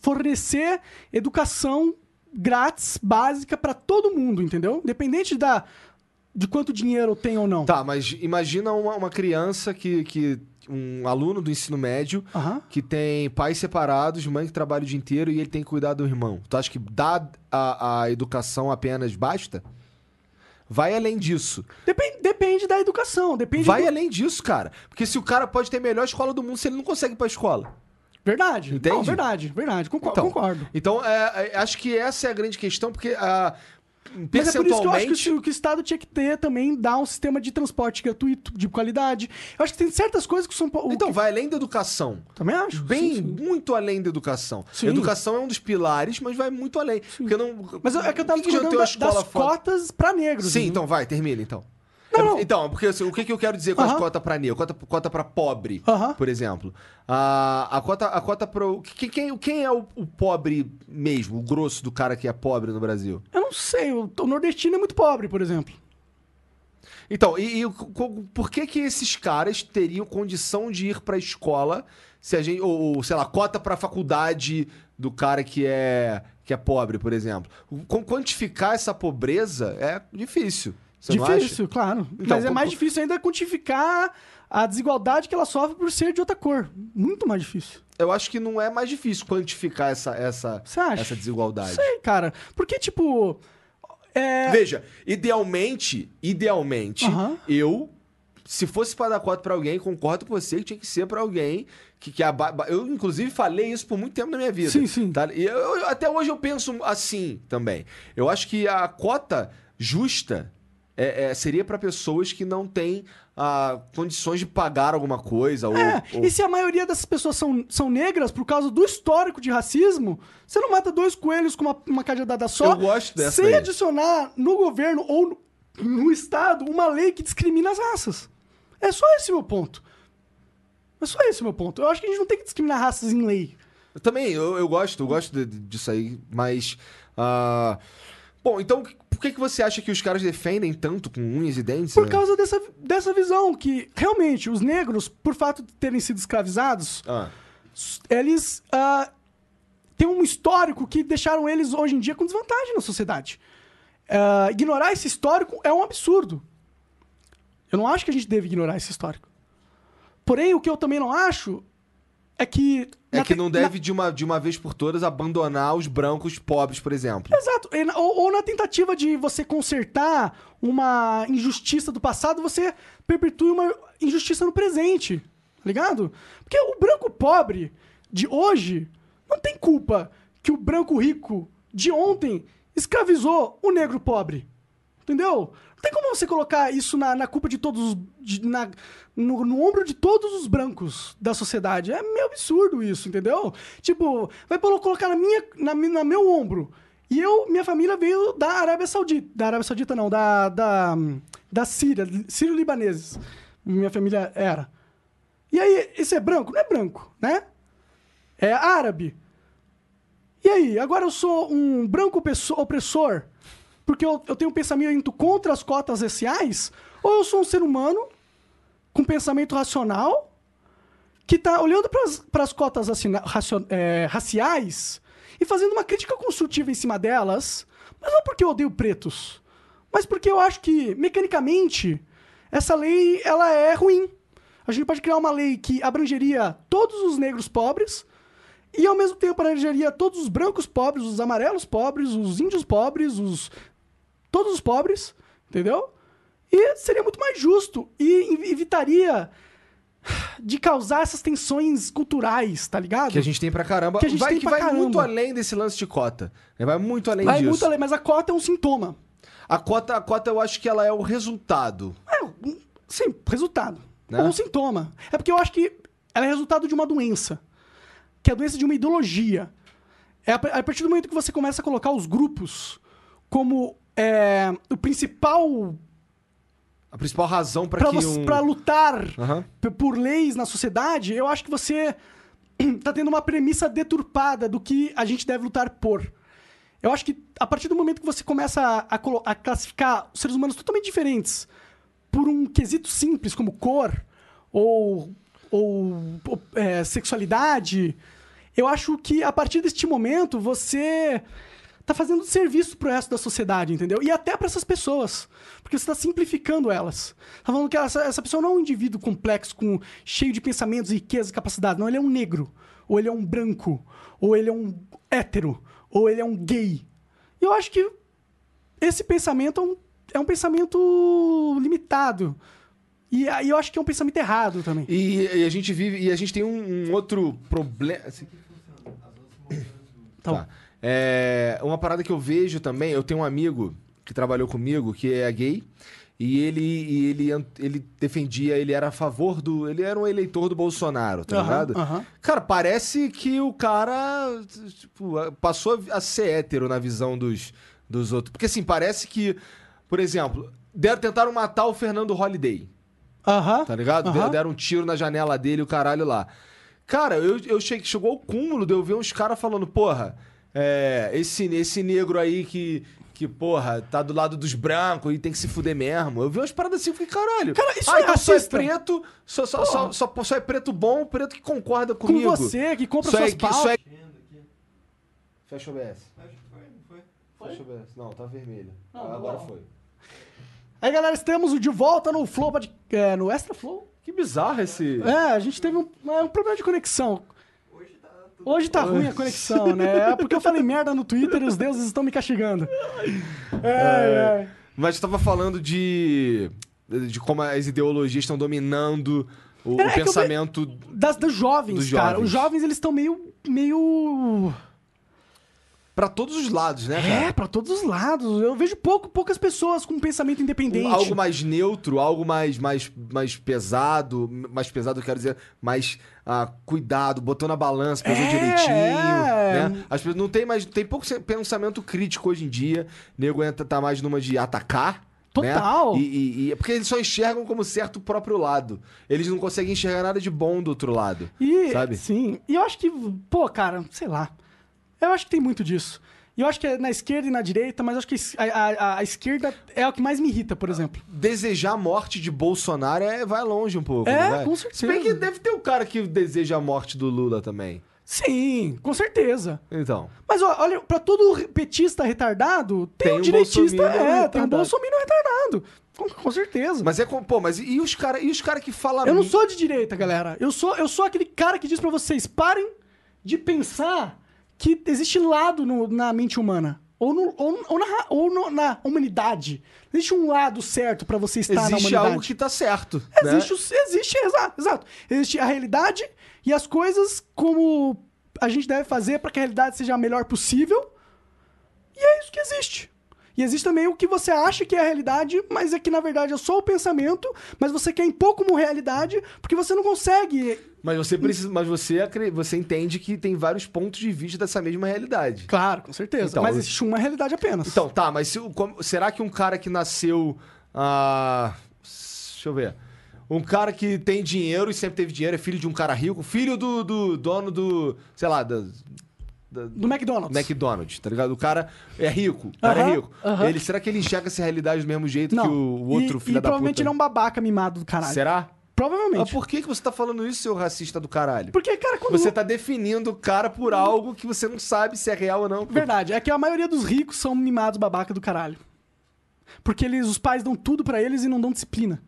fornecer educação grátis, básica, pra todo mundo, entendeu? Independente da, de quanto dinheiro tem ou não. Tá, mas imagina uma, uma criança que, que. Um aluno do ensino médio Aham. que tem pais separados, mãe que trabalha o dia inteiro e ele tem que cuidar do irmão. Tu acha que dar a, a educação apenas basta? Vai além disso. Depende, depende da educação, depende Vai do... além disso, cara. Porque se o cara pode ter a melhor escola do mundo, se ele não consegue ir pra escola. Verdade. Entende? Não, verdade, verdade. Concordo. Então, concordo. Então, é, é, acho que essa é a grande questão, porque ah, Mas é por isso que eu acho que, o- que o Estado tinha que ter também, dar um sistema de transporte gratuito, de qualidade. Eu acho que tem certas coisas que São Paulo... Então, que- vai além da educação. Também acho. Bem, sim, sim. muito além da educação. Sim. Educação é um dos pilares, mas vai muito além. Porque não. Mas é que eu tava que discordando da- das foda? cotas pra negros. Sim, entendeu? então vai, termina então. Não, É. Então, porque assim, o que, que eu quero dizer com as Aham. cotas pra negro, cota, cota pra pobre, Aham. por exemplo. A, a cota, a cota pro. Quem, quem, quem é o, o pobre mesmo, o grosso do cara que é pobre no Brasil? Eu não sei, o, o nordestino é muito pobre, por exemplo. Então, e, e por que que esses caras teriam condição de ir pra escola se a gente ou, ou, sei lá, cota pra faculdade do cara que é que é pobre, por exemplo? Quantificar essa pobreza é difícil. Você difícil, claro. Então, Mas é mais difícil ainda quantificar a desigualdade que ela sofre por ser de outra cor. Muito mais difícil. Eu acho que não é mais difícil quantificar essa essa essa desigualdade. Sei, cara. Porque, tipo. É. Veja, idealmente, idealmente, eu, se fosse para dar cota pra alguém, concordo com você que tinha que ser pra alguém que, que ba- eu inclusive falei isso por muito tempo na minha vida. Sim, sim. tá? E eu- eu- até hoje eu penso assim também. Eu acho que a cota justa é- é, seria pra pessoas que não têm ah, condições de pagar alguma coisa ou, É, ou- e se a maioria dessas pessoas são, são negras por causa do histórico de racismo, você não mata dois coelhos com uma, uma cajadada só Eu gosto dessa sem daí. adicionar no governo ou no, no Estado uma lei que discrimina as raças. É só esse o meu ponto. É só esse o meu ponto. Eu acho que a gente não tem que discriminar raças em lei. Eu também, eu, eu gosto, eu gosto de- de- disso aí, mas. ah, Bom, então por que, que você acha que os caras defendem tanto com unhas e dentes? Por né? causa dessa, dessa visão que, realmente, os negros, por fato de terem sido escravizados, Ah, eles ah, têm um histórico que deixaram eles hoje em dia com desvantagem na sociedade. Ah, ignorar esse histórico é um absurdo. Eu não acho que a gente deve ignorar esse histórico. Porém, o que eu também não acho é que. É na que não na- deve, de, uma, de uma vez por todas, abandonar os brancos pobres, por exemplo. Exato. Na- Ou, ou na tentativa de você consertar uma injustiça do passado, você perpetue uma injustiça no presente. Tá ligado? Porque o branco pobre de hoje não tem culpa que o branco rico de ontem escravizou o negro pobre. Entendeu? Tem como você colocar isso na, na culpa de todos os. de- na- no, no ombro de todos os brancos da sociedade. É meio absurdo isso, entendeu? Tipo, vai colocar na minha, na, na meu ombro. E eu, minha família veio da Arábia Saudita. Da Arábia Saudita, não, da. Da, da Síria, sírio-libaneses. Minha família era. E aí, esse é branco? Não é branco, né? É árabe. E aí, agora eu sou um branco opressor porque eu, eu tenho um pensamento contra as cotas raciais? Ou eu sou um ser humano com pensamento racional que tá olhando para as cotas é, raciais e fazendo uma crítica construtiva em cima delas, mas não porque eu odeio pretos, mas porque eu acho que, mecanicamente, essa lei ela é ruim. A gente pode criar uma lei que abrangeria todos os negros pobres e, ao mesmo tempo, abrangeria todos os brancos pobres, os amarelos pobres, os índios pobres, os todos os pobres, entendeu? E seria muito mais justo e ev- evitaria de causar essas tensões culturais, tá ligado? Que a gente tem pra caramba. Que a gente vai tem que vai muito caramba. além desse lance de cota. né? Vai muito além Vai disso. muito além, mas a cota é um sintoma. A cota, a cota eu acho que ela é o resultado. É, sim, resultado. Né? Ou um sintoma. É porque eu acho que ela é resultado de uma doença. Que é a doença de uma ideologia. É a partir do momento que você começa a colocar os grupos como é, o principal A principal razão pra que você- um... pra lutar p- por leis na sociedade, eu acho que você tá tendo uma premissa deturpada do que a gente deve lutar por. Eu acho que a partir do momento que você começa a, a a classificar os seres humanos totalmente diferentes por um quesito simples como cor ou, ou, ou, é, sexualidade, eu acho que a partir deste momento você tá fazendo serviço pro resto da sociedade, entendeu? E até para essas pessoas. Porque você tá simplificando elas. Tá falando que essa, essa pessoa não é um indivíduo complexo, com, cheio de pensamentos, riqueza e capacidade. Não, ele é um negro. Ou ele é um branco. Ou ele é um hétero. Ou ele é um gay. E eu acho que esse pensamento é um, é um pensamento limitado. E eu acho que é um pensamento errado também. E, e a gente vive... E a gente tem um, um outro problema... assim, Tá. Tá. É, uma parada que eu vejo também, eu tenho um amigo que trabalhou comigo, que é gay, e ele, e ele, ele defendia, ele era a favor do. Ele era um eleitor do Bolsonaro, tá Aham, ligado? aham. Cara, parece que o cara tipo, passou a ser hétero na visão dos, dos outros. Porque assim, parece que, por exemplo, deram, tentaram matar o Fernando Holliday. Aham. Tá ligado? Aham. De- Deram um tiro na janela dele, o caralho lá. Cara, eu, eu cheguei, chegou ao cúmulo de eu ver uns caras falando, porra, é, esse, esse negro aí que, que, porra, tá do lado dos brancos e tem que se fuder mesmo. Eu vi umas paradas assim e fiquei, caralho. Cara, isso ah, é então só é preto, só, só, só, só, só é preto bom, preto que concorda Com comigo. você, que compra Só é, suas que- pautas. só é... Fecha o OBS. Fecha o OBS. Não, tá vermelho. Ah, agora foi. Aí, galera, estamos de volta no Flow, é, no Extra Flow. Que bizarro esse... É, a gente teve um, é, um problema de conexão. Hoje tá ruim a conexão, né? É porque eu falei merda no Twitter e os deuses estão me castigando. É, é. Mas tu tava falando de. de como as ideologias estão dominando o, É, o é que eu pensamento. Das, dos jovens, Dos cara. jovens. Os jovens, eles estão meio. meio. Pra todos os lados, né, cara? É, pra todos os lados. Eu vejo pouco, poucas pessoas com um pensamento independente. Um- algo mais neutro, algo mais, mais, mais pesado. Mais pesado, eu quero dizer, mais ah, cuidado, botou na balança, pesou É, direitinho. é. Né? As pessoas não tem mais. Tem pouco pensamento crítico hoje em dia. Nego entra, tá mais numa de atacar. Total. Né? E, e- e porque eles só enxergam como certo o próprio lado. Eles não conseguem enxergar nada de bom do outro lado. E, sabe? Sim. E eu acho que, pô, cara, sei lá. Eu acho que tem muito disso. E eu acho que é na esquerda e na direita, mas acho que a, a- a esquerda é o que mais me irrita, por exemplo. desejar a morte de Bolsonaro é, vai longe um pouco. É, vai? com Se bem certeza. que deve ter o cara que deseja a morte do Lula também. Sim, com certeza. Então. Mas ó, olha, pra todo petista retardado, tem, Tem um um direitista, é, tem um retardado. bolsominion retardado. Com, com certeza. Mas é com. Pô, mas e os caras e os cara que falam. eu não sou de direita, galera. Eu sou, eu sou aquele cara que diz pra vocês, parem de pensar que existe lado no- na mente humana. Ou, no- ou- ou na, ou no- na humanidade. Existe um lado certo pra você estar na Existe humanidade. algo que tá certo. Existe, né? existe, exato, exato. Existe a realidade e as coisas como a gente deve fazer para que a realidade seja a melhor possível. E é isso que existe. E existe também o que você acha que é a realidade, mas é que na verdade é só o pensamento, mas você quer impor como realidade porque você não consegue. Mas você precisa. Mas você, você entende que tem vários pontos de vista dessa mesma realidade. Claro, com certeza. Então, mas existe uma realidade apenas. Então, tá, mas se como- será que um cara que nasceu. ah, deixa eu ver. Um cara que tem dinheiro e sempre teve dinheiro, é filho de um cara rico, filho do, do dono do. sei lá, da- da- Do McDonald's. McDonald's, tá ligado? O cara é rico, o cara Aham, é rico. aham. Ele, será que ele enxerga essa realidade do mesmo jeito Não. que o, outro e, filho e da provavelmente puta? ele é um babaca mimado do caralho. Será? Provavelmente. Mas por que, que você tá falando isso, seu racista do caralho? Porque, cara, quando... Você tá definindo o cara por algo que você não sabe se é real ou não. Verdade, é que a maioria dos ricos são mimados babaca do caralho. Porque eles, os pais dão tudo pra eles e não dão disciplina.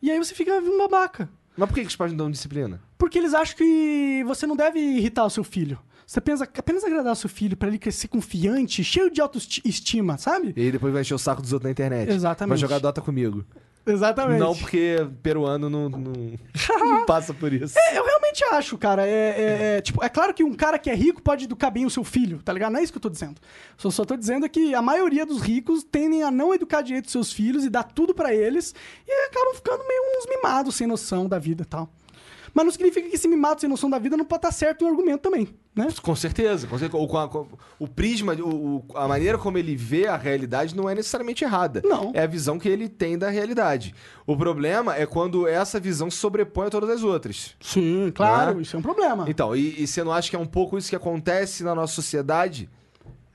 E aí você fica um babaca. Mas por que, que os pais não dão disciplina? Porque eles acham que você não deve irritar o seu filho. Você pensa apenas agradar o seu filho pra ele crescer confiante, cheio de autoestima, sabe? E aí depois vai encher o saco dos outros na internet. Exatamente. Vai jogar Dota comigo. Exatamente. Não porque peruano não, não, não passa por isso. Eu realmente acho, cara. É, é- é, tipo, é claro que um cara que é rico pode educar bem o seu filho, tá ligado? Não é isso que eu tô dizendo. Só, só tô dizendo é que a maioria dos ricos tendem a não educar direito os seus filhos e dar tudo pra eles e acabam ficando meio uns mimados sem noção da vida e tal. Mas não significa que esse mimado sem noção da vida não pode estar certo no argumento também, né? Com certeza. Com certeza. O, com a- com- o prisma, o, a maneira como ele vê a realidade não é necessariamente errada. Não. É a visão que ele tem da realidade. O problema é quando essa visão se sobrepõe a todas as outras. Sim, claro, Né? isso é um problema. Então, e, e você não acha que é um pouco isso que acontece na nossa sociedade?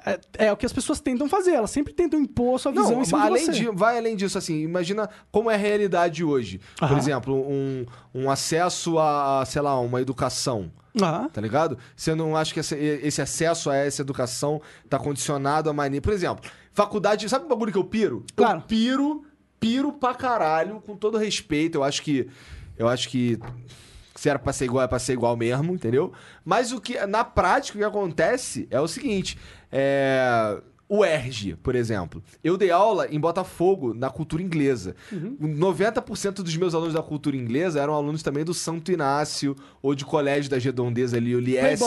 É, é o que as pessoas tentam fazer, elas sempre tentam impor sua visão Não, em cima de além você. de, vai além disso, assim, imagina como é a realidade hoje. Por Aham. exemplo, um, um acesso a, sei lá, uma educação. Ah, Tá ligado? Você não acha que esse, esse acesso a essa educação tá condicionado a maneira. Por exemplo, faculdade. Sabe um bagulho que eu piro? Claro. Eu piro, piro pra caralho, com todo respeito. Eu acho que. Eu acho que. Se era pra ser igual, é pra ser igual mesmo, entendeu? Mas o que. Na prática, o que acontece é o seguinte. É. O ERG, por exemplo. Eu dei aula em Botafogo na cultura inglesa. 90% dos meus alunos da cultura inglesa eram alunos também do Santo Inácio ou de colégio da Redondeza ali, o Liesse.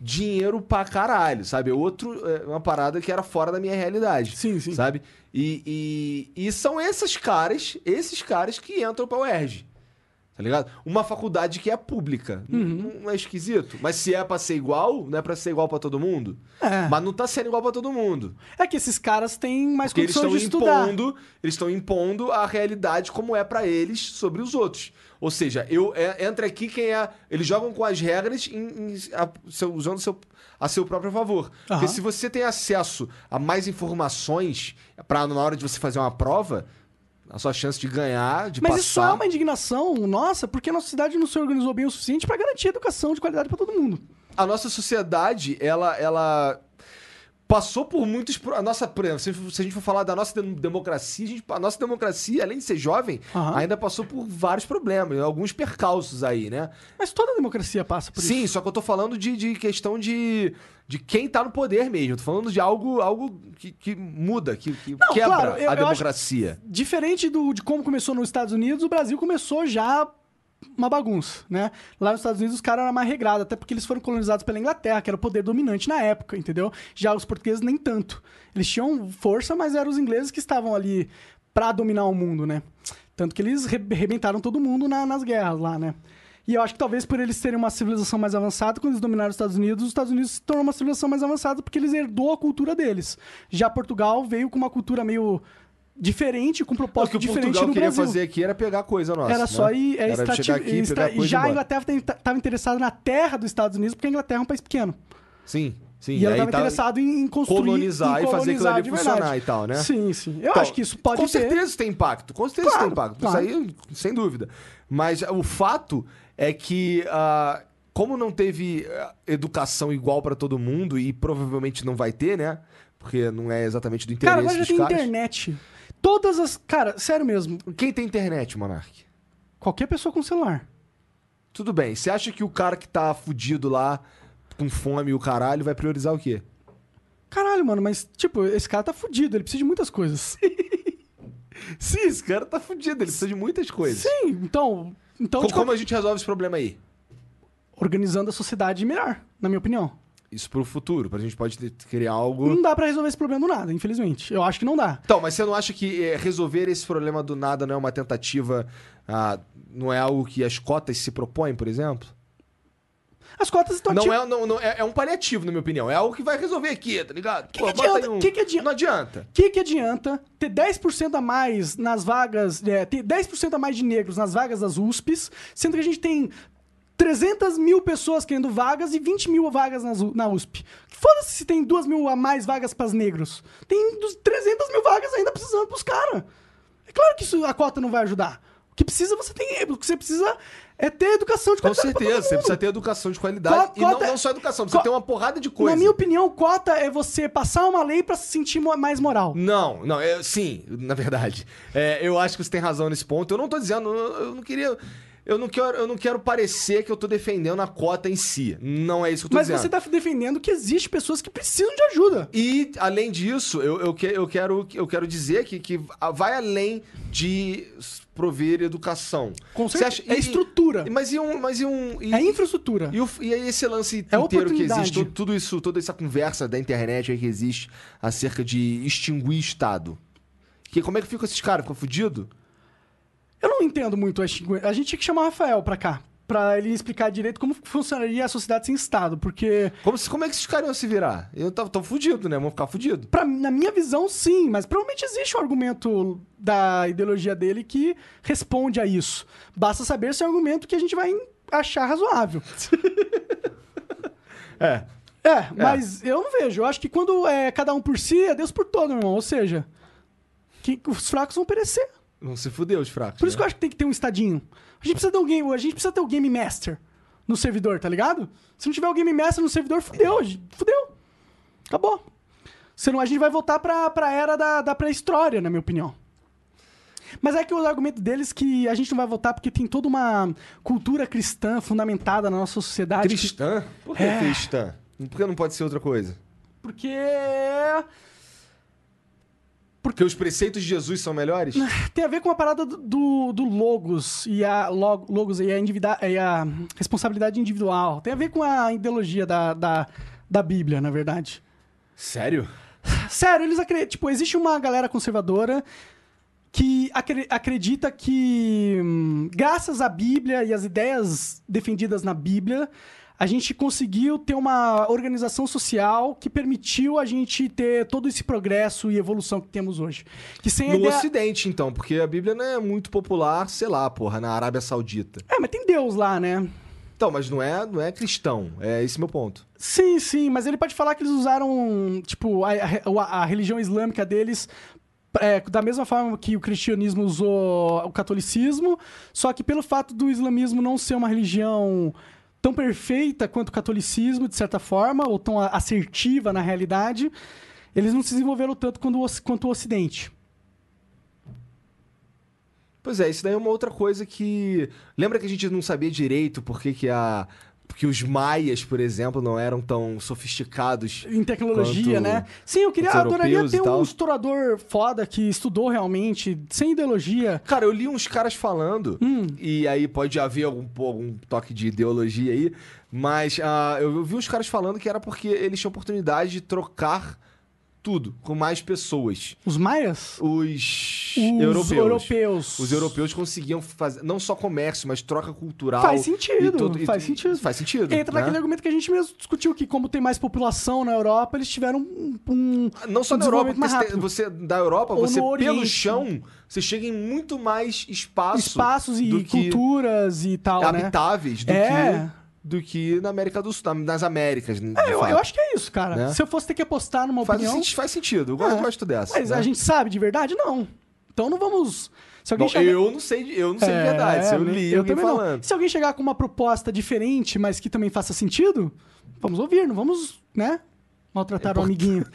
Dinheiro pra caralho, sabe? Outro, é, uma parada que era fora da minha realidade. Sim, sim. Sabe? E, e, e são esses caras, esses caras que entram pra UERJ. Tá ligado? Uma faculdade que é pública. Uhum. Não é esquisito. Mas se é pra ser igual, não é pra ser igual pra todo mundo? É. Mas não tá sendo igual pra todo mundo. É que esses caras têm mais Porque eles condições estão de estudar. impondo, eles estão impondo a realidade como é pra eles sobre os outros. Ou seja, eu é, entra aqui quem é, eles jogam com as regras em- em- a- seu- usando seu, a seu próprio favor. Porque Aham. se você tem acesso a mais informações para na hora de você fazer uma prova, a sua chance de ganhar, de Mas passar. isso é uma indignação nossa, porque a nossa cidade não se organizou bem o suficiente pra garantir educação de qualidade pra todo mundo. a nossa sociedade, ela, ela passou por muitos. A nossa, se se a gente for falar da nossa dem- democracia, a, gente- a nossa democracia, além de ser jovem, Aham. ainda passou por vários problemas, alguns percalços aí, né? Mas toda a democracia passa por Sim, isso. só que eu tô falando de, de questão de, de quem tá no poder mesmo. Eu tô falando de algo, algo que, que muda, que, que Não, quebra claro, eu- a democracia. Diferente do, de como começou nos Estados Unidos, o Brasil começou já uma bagunça, né? Lá nos Estados Unidos os caras eram mais regrados, até porque eles foram colonizados pela Inglaterra, que era o poder dominante na época, entendeu? Já os portugueses nem tanto. Eles tinham força, mas eram os ingleses que estavam ali pra dominar o mundo, né? Tanto que eles re- arrebentaram todo mundo na- nas guerras lá, né? E eu acho que talvez por eles terem uma civilização mais avançada, quando eles dominaram os Estados Unidos, os Estados Unidos se tornou uma civilização mais avançada porque eles herdou a cultura deles. Já Portugal veio com uma cultura meio diferente, com um O que propósito o diferente Portugal no queria Brasil. fazer aqui era pegar coisa nossa. Era né? só ir. É, Era chegar aqui, pegar coisa e já a. Inglaterra estava interessada na terra dos Estados Unidos, porque a Inglaterra é um país pequeno. Sim, sim. E ela estava interessada em, construir. colonizar em e fazer aquilo colonizar ali funcionar e tal, né? Sim, sim. Eu Então, acho que isso pode com ter. certeza isso tem impacto. Com certeza Claro, tem impacto. claro. Isso aí, sem dúvida. Mas o fato é que, ah, como não teve ah, educação igual pra todo mundo, e provavelmente não vai ter, né? Porque não é exatamente do interesse Cara, agora já dos tem caras. internet. Todas as. Cara, sério mesmo. Quem tem internet, Monark? Qualquer pessoa com celular. Tudo bem. Você acha que o cara que tá fudido lá, com fome e o caralho, vai priorizar o quê? Caralho, mano, mas, tipo, esse cara tá fudido, ele precisa de muitas coisas. Sim, esse cara tá fudido, ele precisa de muitas coisas. Sim, então. Então, Co- de Como a gente resolve esse problema aí? organizando a sociedade melhor, na minha opinião. Isso pro futuro, pra gente pode ter- criar algo. Não dá pra resolver esse problema do nada, infelizmente. Eu acho que não dá. Então, mas você não acha que eh, resolver esse problema do nada não é uma tentativa, ah, não é algo que as cotas se propõem, por exemplo? As cotas estão Não ativas. é, não, não- é, é um paliativo, na minha opinião. É algo que vai resolver aqui, tá ligado? Que que adianta? um- Que que adianta? Não adianta. O que, que adianta ter 10% a mais nas vagas, é, ter 10% a mais de negros nas vagas das USPs, sendo que a gente tem 300 mil pessoas querendo vagas e 20 mil vagas na, USP. Foda-se se tem 2 mil a mais vagas pras negros. Tem dos- 300 mil vagas ainda precisando pros caras. É claro que isso, a cota não vai ajudar. O que precisa, você tem. O que você precisa é ter educação de Com qualidade. todo certeza, você precisa ter educação de qualidade. Co- e não, não só educação, precisa co- ter uma porrada de coisa. Na minha opinião, cota é você passar uma lei pra se sentir mais moral. Não, não, é, sim, na verdade. É, eu acho que você tem razão nesse ponto. Eu não tô dizendo, eu, eu não queria. Eu não, quero, eu não quero parecer que eu tô defendendo a cota em si. Não é isso que eu tô Mas dizendo. você tá defendendo que existe pessoas que precisam de ajuda. E, além disso, eu, eu, que- eu quero, eu quero dizer que, que vai além de prover educação. Com certeza. acha- É e- estrutura. Mas e um. Mas e um e, É infraestrutura. e, o- e aí esse lance É inteiro que existe, tudo, isso, toda essa conversa da internet aí que existe acerca de extinguir Estado. Que, como é que fica esses caras? Ficam fudidos? Eu não entendo muito a A gente tinha que chamar o Rafael pra cá. Pra ele explicar direito como funcionaria a sociedade sem Estado. Porque, Como, se- como é que esses caras iam se virar? Eu tava tão fudido, né? Vão ficar fudidos. pra, na minha visão, sim. Mas provavelmente existe um argumento da ideologia dele que responde a isso. Basta saber se é um argumento que a gente vai achar razoável. É. É, mas eu não vejo. Eu acho que quando é cada um por si, é Deus por todo, irmão. Ou seja, que os fracos vão perecer. Vão se fuder os fracos. Por isso que eu né? acho que tem que ter um estadinho. A gente precisa ter um game, a gente precisa ter o Game Master no servidor, tá ligado? Se não tiver o Game Master no servidor, fudeu, gente. fudeu. Acabou. Senão a gente vai voltar pra, pra era da, da pré-história, na minha opinião. Mas é que o argumento deles que a gente não vai votar porque tem toda uma cultura cristã fundamentada na nossa sociedade. Cristã? Por que É. cristã? Por que não pode ser outra coisa? Porque. Porque os preceitos de Jesus são melhores? Tem a ver com a parada do- do, logos e a log- logos e a, e a responsabilidade individual. Tem a ver com a ideologia da, da, da Bíblia, na verdade. Sério? Sério, eles acreditam. Tipo, existe uma galera conservadora que acre- acredita que, hum, graças à Bíblia e às ideias defendidas na Bíblia, a gente conseguiu ter uma organização social que permitiu a gente ter todo esse progresso e evolução que temos hoje. Que sem No ideia... Ocidente, então, porque a Bíblia não é muito popular, sei lá, porra, na Arábia Saudita. É, mas tem Deus lá, né? Então, mas não é, não é cristão. É esse meu ponto. Sim, sim, mas ele pode falar que eles usaram, tipo, a, a- a religião islâmica deles é, da mesma forma que o cristianismo usou o catolicismo, só que pelo fato do islamismo não ser uma religião tão perfeita quanto o catolicismo, de certa forma, ou tão assertiva na realidade, eles não se desenvolveram tanto quanto o, quanto o ocidente. Pois é, isso daí é uma outra coisa que. Lembra que a gente não sabia direito por que, que a. Porque os maias, por exemplo, não eram tão sofisticados. Em tecnologia, né? Sim, eu queria, adoraria ter um historiador foda que estudou realmente, sem ideologia. Cara, eu li uns caras falando, Hum. e aí pode haver algum, algum toque de ideologia aí, mas ah, eu vi uns caras falando que era porque eles tinham oportunidade de trocar tudo com mais pessoas. Os maias? Os, Os europeus. europeus. Os europeus conseguiam fazer não só comércio, mas troca cultural. Faz sentido, e- faz e- sentido. Faz sentido. Entra né? naquele argumento que a gente mesmo discutiu, que como tem mais população na Europa, eles tiveram um... um Não só um na Europa, porque você, da Europa, Ou você pelo chão, você chega em muito mais espaço, espaços e que culturas e tal, né? habitáveis do É. que do que na América do Sul, na- nas Américas. de É, eu, eu acho que é isso, cara. Né? Se eu fosse ter que apostar numa faz, opinião... senti- faz sentido. Eu gosto, É. gosto dessa. Mas né? a gente sabe de verdade? Não. Então não vamos... Se alguém chegar- eu não sei, de- eu não sei de É, verdade. Se eu li eu alguém também não. falando. Se alguém chegar com uma proposta diferente, mas que também faça sentido, vamos ouvir, não vamos, né? Maltratar É o amiguinho.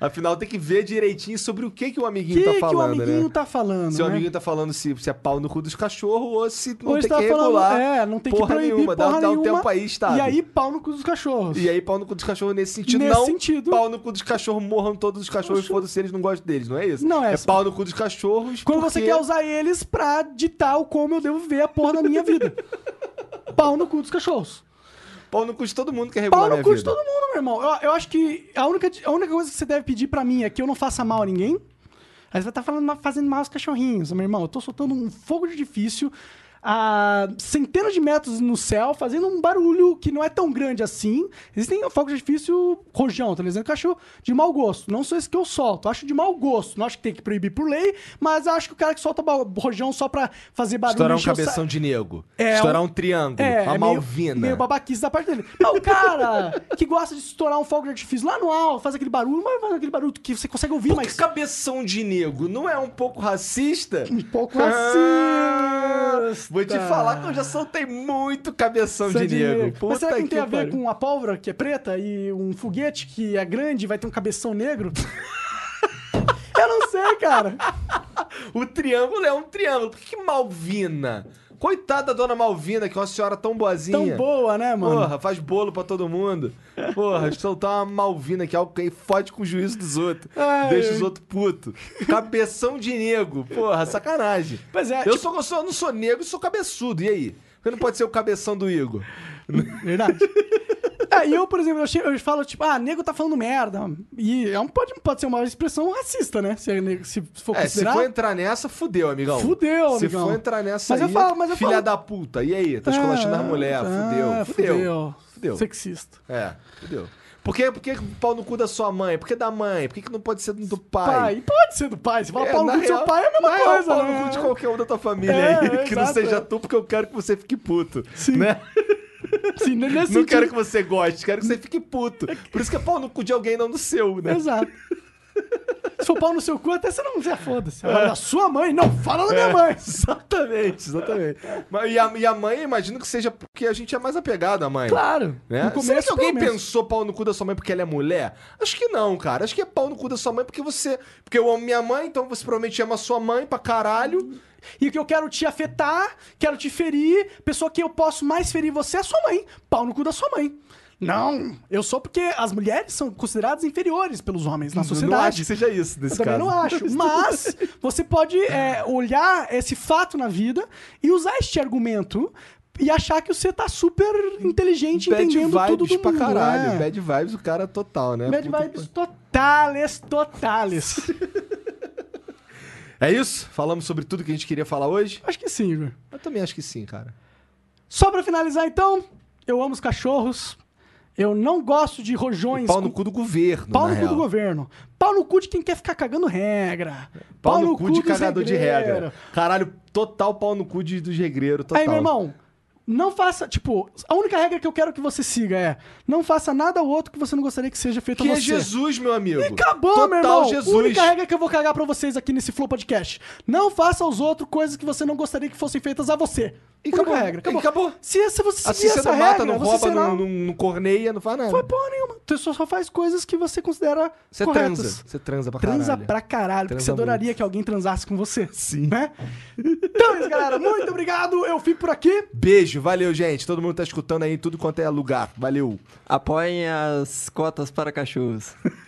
Afinal, tem que ver direitinho sobre o que, que o O amiguinho que, tá que o falando, amiguinho né? tá falando? Se o né? amiguinho tá falando se, se é pau no cu dos cachorros ou se não Ou tem está que falando, regular. é, não tem que porra proibir nenhuma. Dá- porra dá um nenhuma. tempo aí, Estado. E aí, pau no cu dos cachorros. E aí, pau no cu dos cachorros nesse sentido. Nesse não sentido. pau no cu dos cachorros, morram todos os cachorros foda-se eles não gostam deles, não é isso? Não, é É pau no cu dos cachorros Quando porque... você quer usar eles pra ditar o como eu devo ver a porra da minha vida. pau no cu dos cachorros. Pau no cu de todo mundo quer regular Pau no cu de todo mundo, meu irmão. Eu, eu acho que a única, a única coisa que você deve pedir pra mim é que eu não faça mal a ninguém. Aí você vai estar falando, fazendo mal aos cachorrinhos. Meu irmão, eu tô soltando um fogo de artifício a centenas de metros no céu, fazendo um barulho que não é tão grande assim. Existem fogos de artifício rojão, tá dizendo que eu acho de mau gosto. Não sou esse que eu solto, acho de mau gosto. Não acho que tem que proibir por lei, mas acho que o cara que solta rojão só pra fazer barulho... Estourar um encher o sa- cabeção de nego. É, Estourar um- um, triângulo. É, uma é meio, malvina. meio babaquice da parte dele. Mas o cara que gosta de estourar um fogo de artifício lá no alto, faz aquele barulho, mas faz aquele barulho que você consegue ouvir, Porque mas... cabeção de nego não é um pouco racista? Um pouco Ah, racista. Vou te falar que eu já soltei muito cabeção de, nego. negro. Mas será que não tem a ver pariu. com a pólvora que é preta e um foguete que é grande e vai ter um cabeção negro? Eu não sei, cara. O triângulo é um triângulo. Por que, que Malvina? Coitada da dona Malvina, que é uma senhora tão boazinha. Tão boa, né, mano? Porra, faz bolo pra todo mundo. Porra, soltar uma Malvina, que é algo que fode com o juízo dos outros. Ai, Deixa os outros putos. Cabeção de nego. Porra, sacanagem. Pois é, Eu, tipo- sou, eu sou- eu não sou negro, sou cabeçudo. E aí? Por que não pode ser o cabeção do Igor? Verdade. É, e eu, por exemplo, eu, che- eu falo, tipo, ah, nego tá falando merda. E é um, pode, pode ser uma expressão racista, né? Se, é nego- se for É, se considerar. for entrar nessa, fudeu, amigão. Fudeu, Se amigão. for entrar nessa Mas aí, eu falo- mas eu filha falo- da puta. E aí? Tá esculachando as mulheres. Ah, Fudeu. Fudeu. fudeu. Fudeu. Sexista. É, fudeu. Por que, por que pau no cu da sua mãe? Por que da mãe? Por que, que não pode ser do pai? Pai. Pode ser do pai. Se fala pau no na cu do seu real- pai, é a mesma na real, coisa, pau né? no cu de qualquer um da tua família É, aí. Que não exato, seja é. tu, porque eu quero que você fique puto. Sim. Né? Sim, Não sentido. quero que você goste, quero que você fique puto. Por isso que é pau no cu de alguém, não no seu, né? Exato. Se for pau no seu cu, até você não quiser, foda-se. Agora, da sua mãe, não fala da minha É, mãe. Exatamente, exatamente. Mas, e, a, e a mãe, imagino que seja porque a gente é mais apegado à mãe. Claro. Né? No Será começo, que alguém pensou pau no cu da sua mãe porque ela é mulher? Acho que não, cara. Acho que é pau no cu da sua mãe porque você. Porque eu amo minha mãe, então você provavelmente ama sua mãe pra caralho. E que eu quero te afetar, quero te ferir. Pessoa que eu posso mais ferir você é sua mãe. Pau no cu da sua mãe. Não, eu sou porque as mulheres são consideradas inferiores pelos homens na Eu Não acho sociedade. que seja isso nesse Eu também caso. não acho. Mas você pode é, olhar esse fato na vida e usar este argumento e achar que você tá super inteligente, Bad entendendo tudo vibes do pra mundo. caralho. é. Bad vibes o cara total, né? Bad Puta vibes totales, totales. É isso? Falamos sobre tudo que a gente queria falar hoje? acho que sim, Igor. Eu também acho que sim, cara. Só pra finalizar, então, eu amo os cachorros. Eu não gosto de rojões. Pau no cu do governo, Pau no cu real. do governo. Pau no cu de quem quer ficar cagando regra. Pau, no, cu de cagador de regreiros. regra. Caralho, total pau no cu de, dos regreiros, total. Aí, meu irmão, não faça. Tipo, a única regra que eu quero que você siga é: não faça nada ou outro que você não gostaria que seja feito Que a é você. Jesus, meu amigo. E acabou, Total meu irmão. Jesus. Única regra que eu vou cagar pra vocês aqui nesse Flow Podcast. Não faça aos outros coisas que você não gostaria que fossem feitas a você. E acabou. regra. E acabou. Se, se você seguir Assim você essa não mata, regra, não rouba, será... não, não, não corneia, não faz nada. Foi porra nenhuma. Você só só faz coisas que você considera Você corretas. transa. Você transa pra Transa caralho. pra caralho, porque Transa você adoraria que alguém transasse com você. Sim. Né? Então é isso, galera. Muito obrigado. Eu fico por aqui. Beijo, valeu, gente. Todo mundo tá escutando aí em tudo quanto é lugar. Valeu. Apoiem as cotas para cachorros.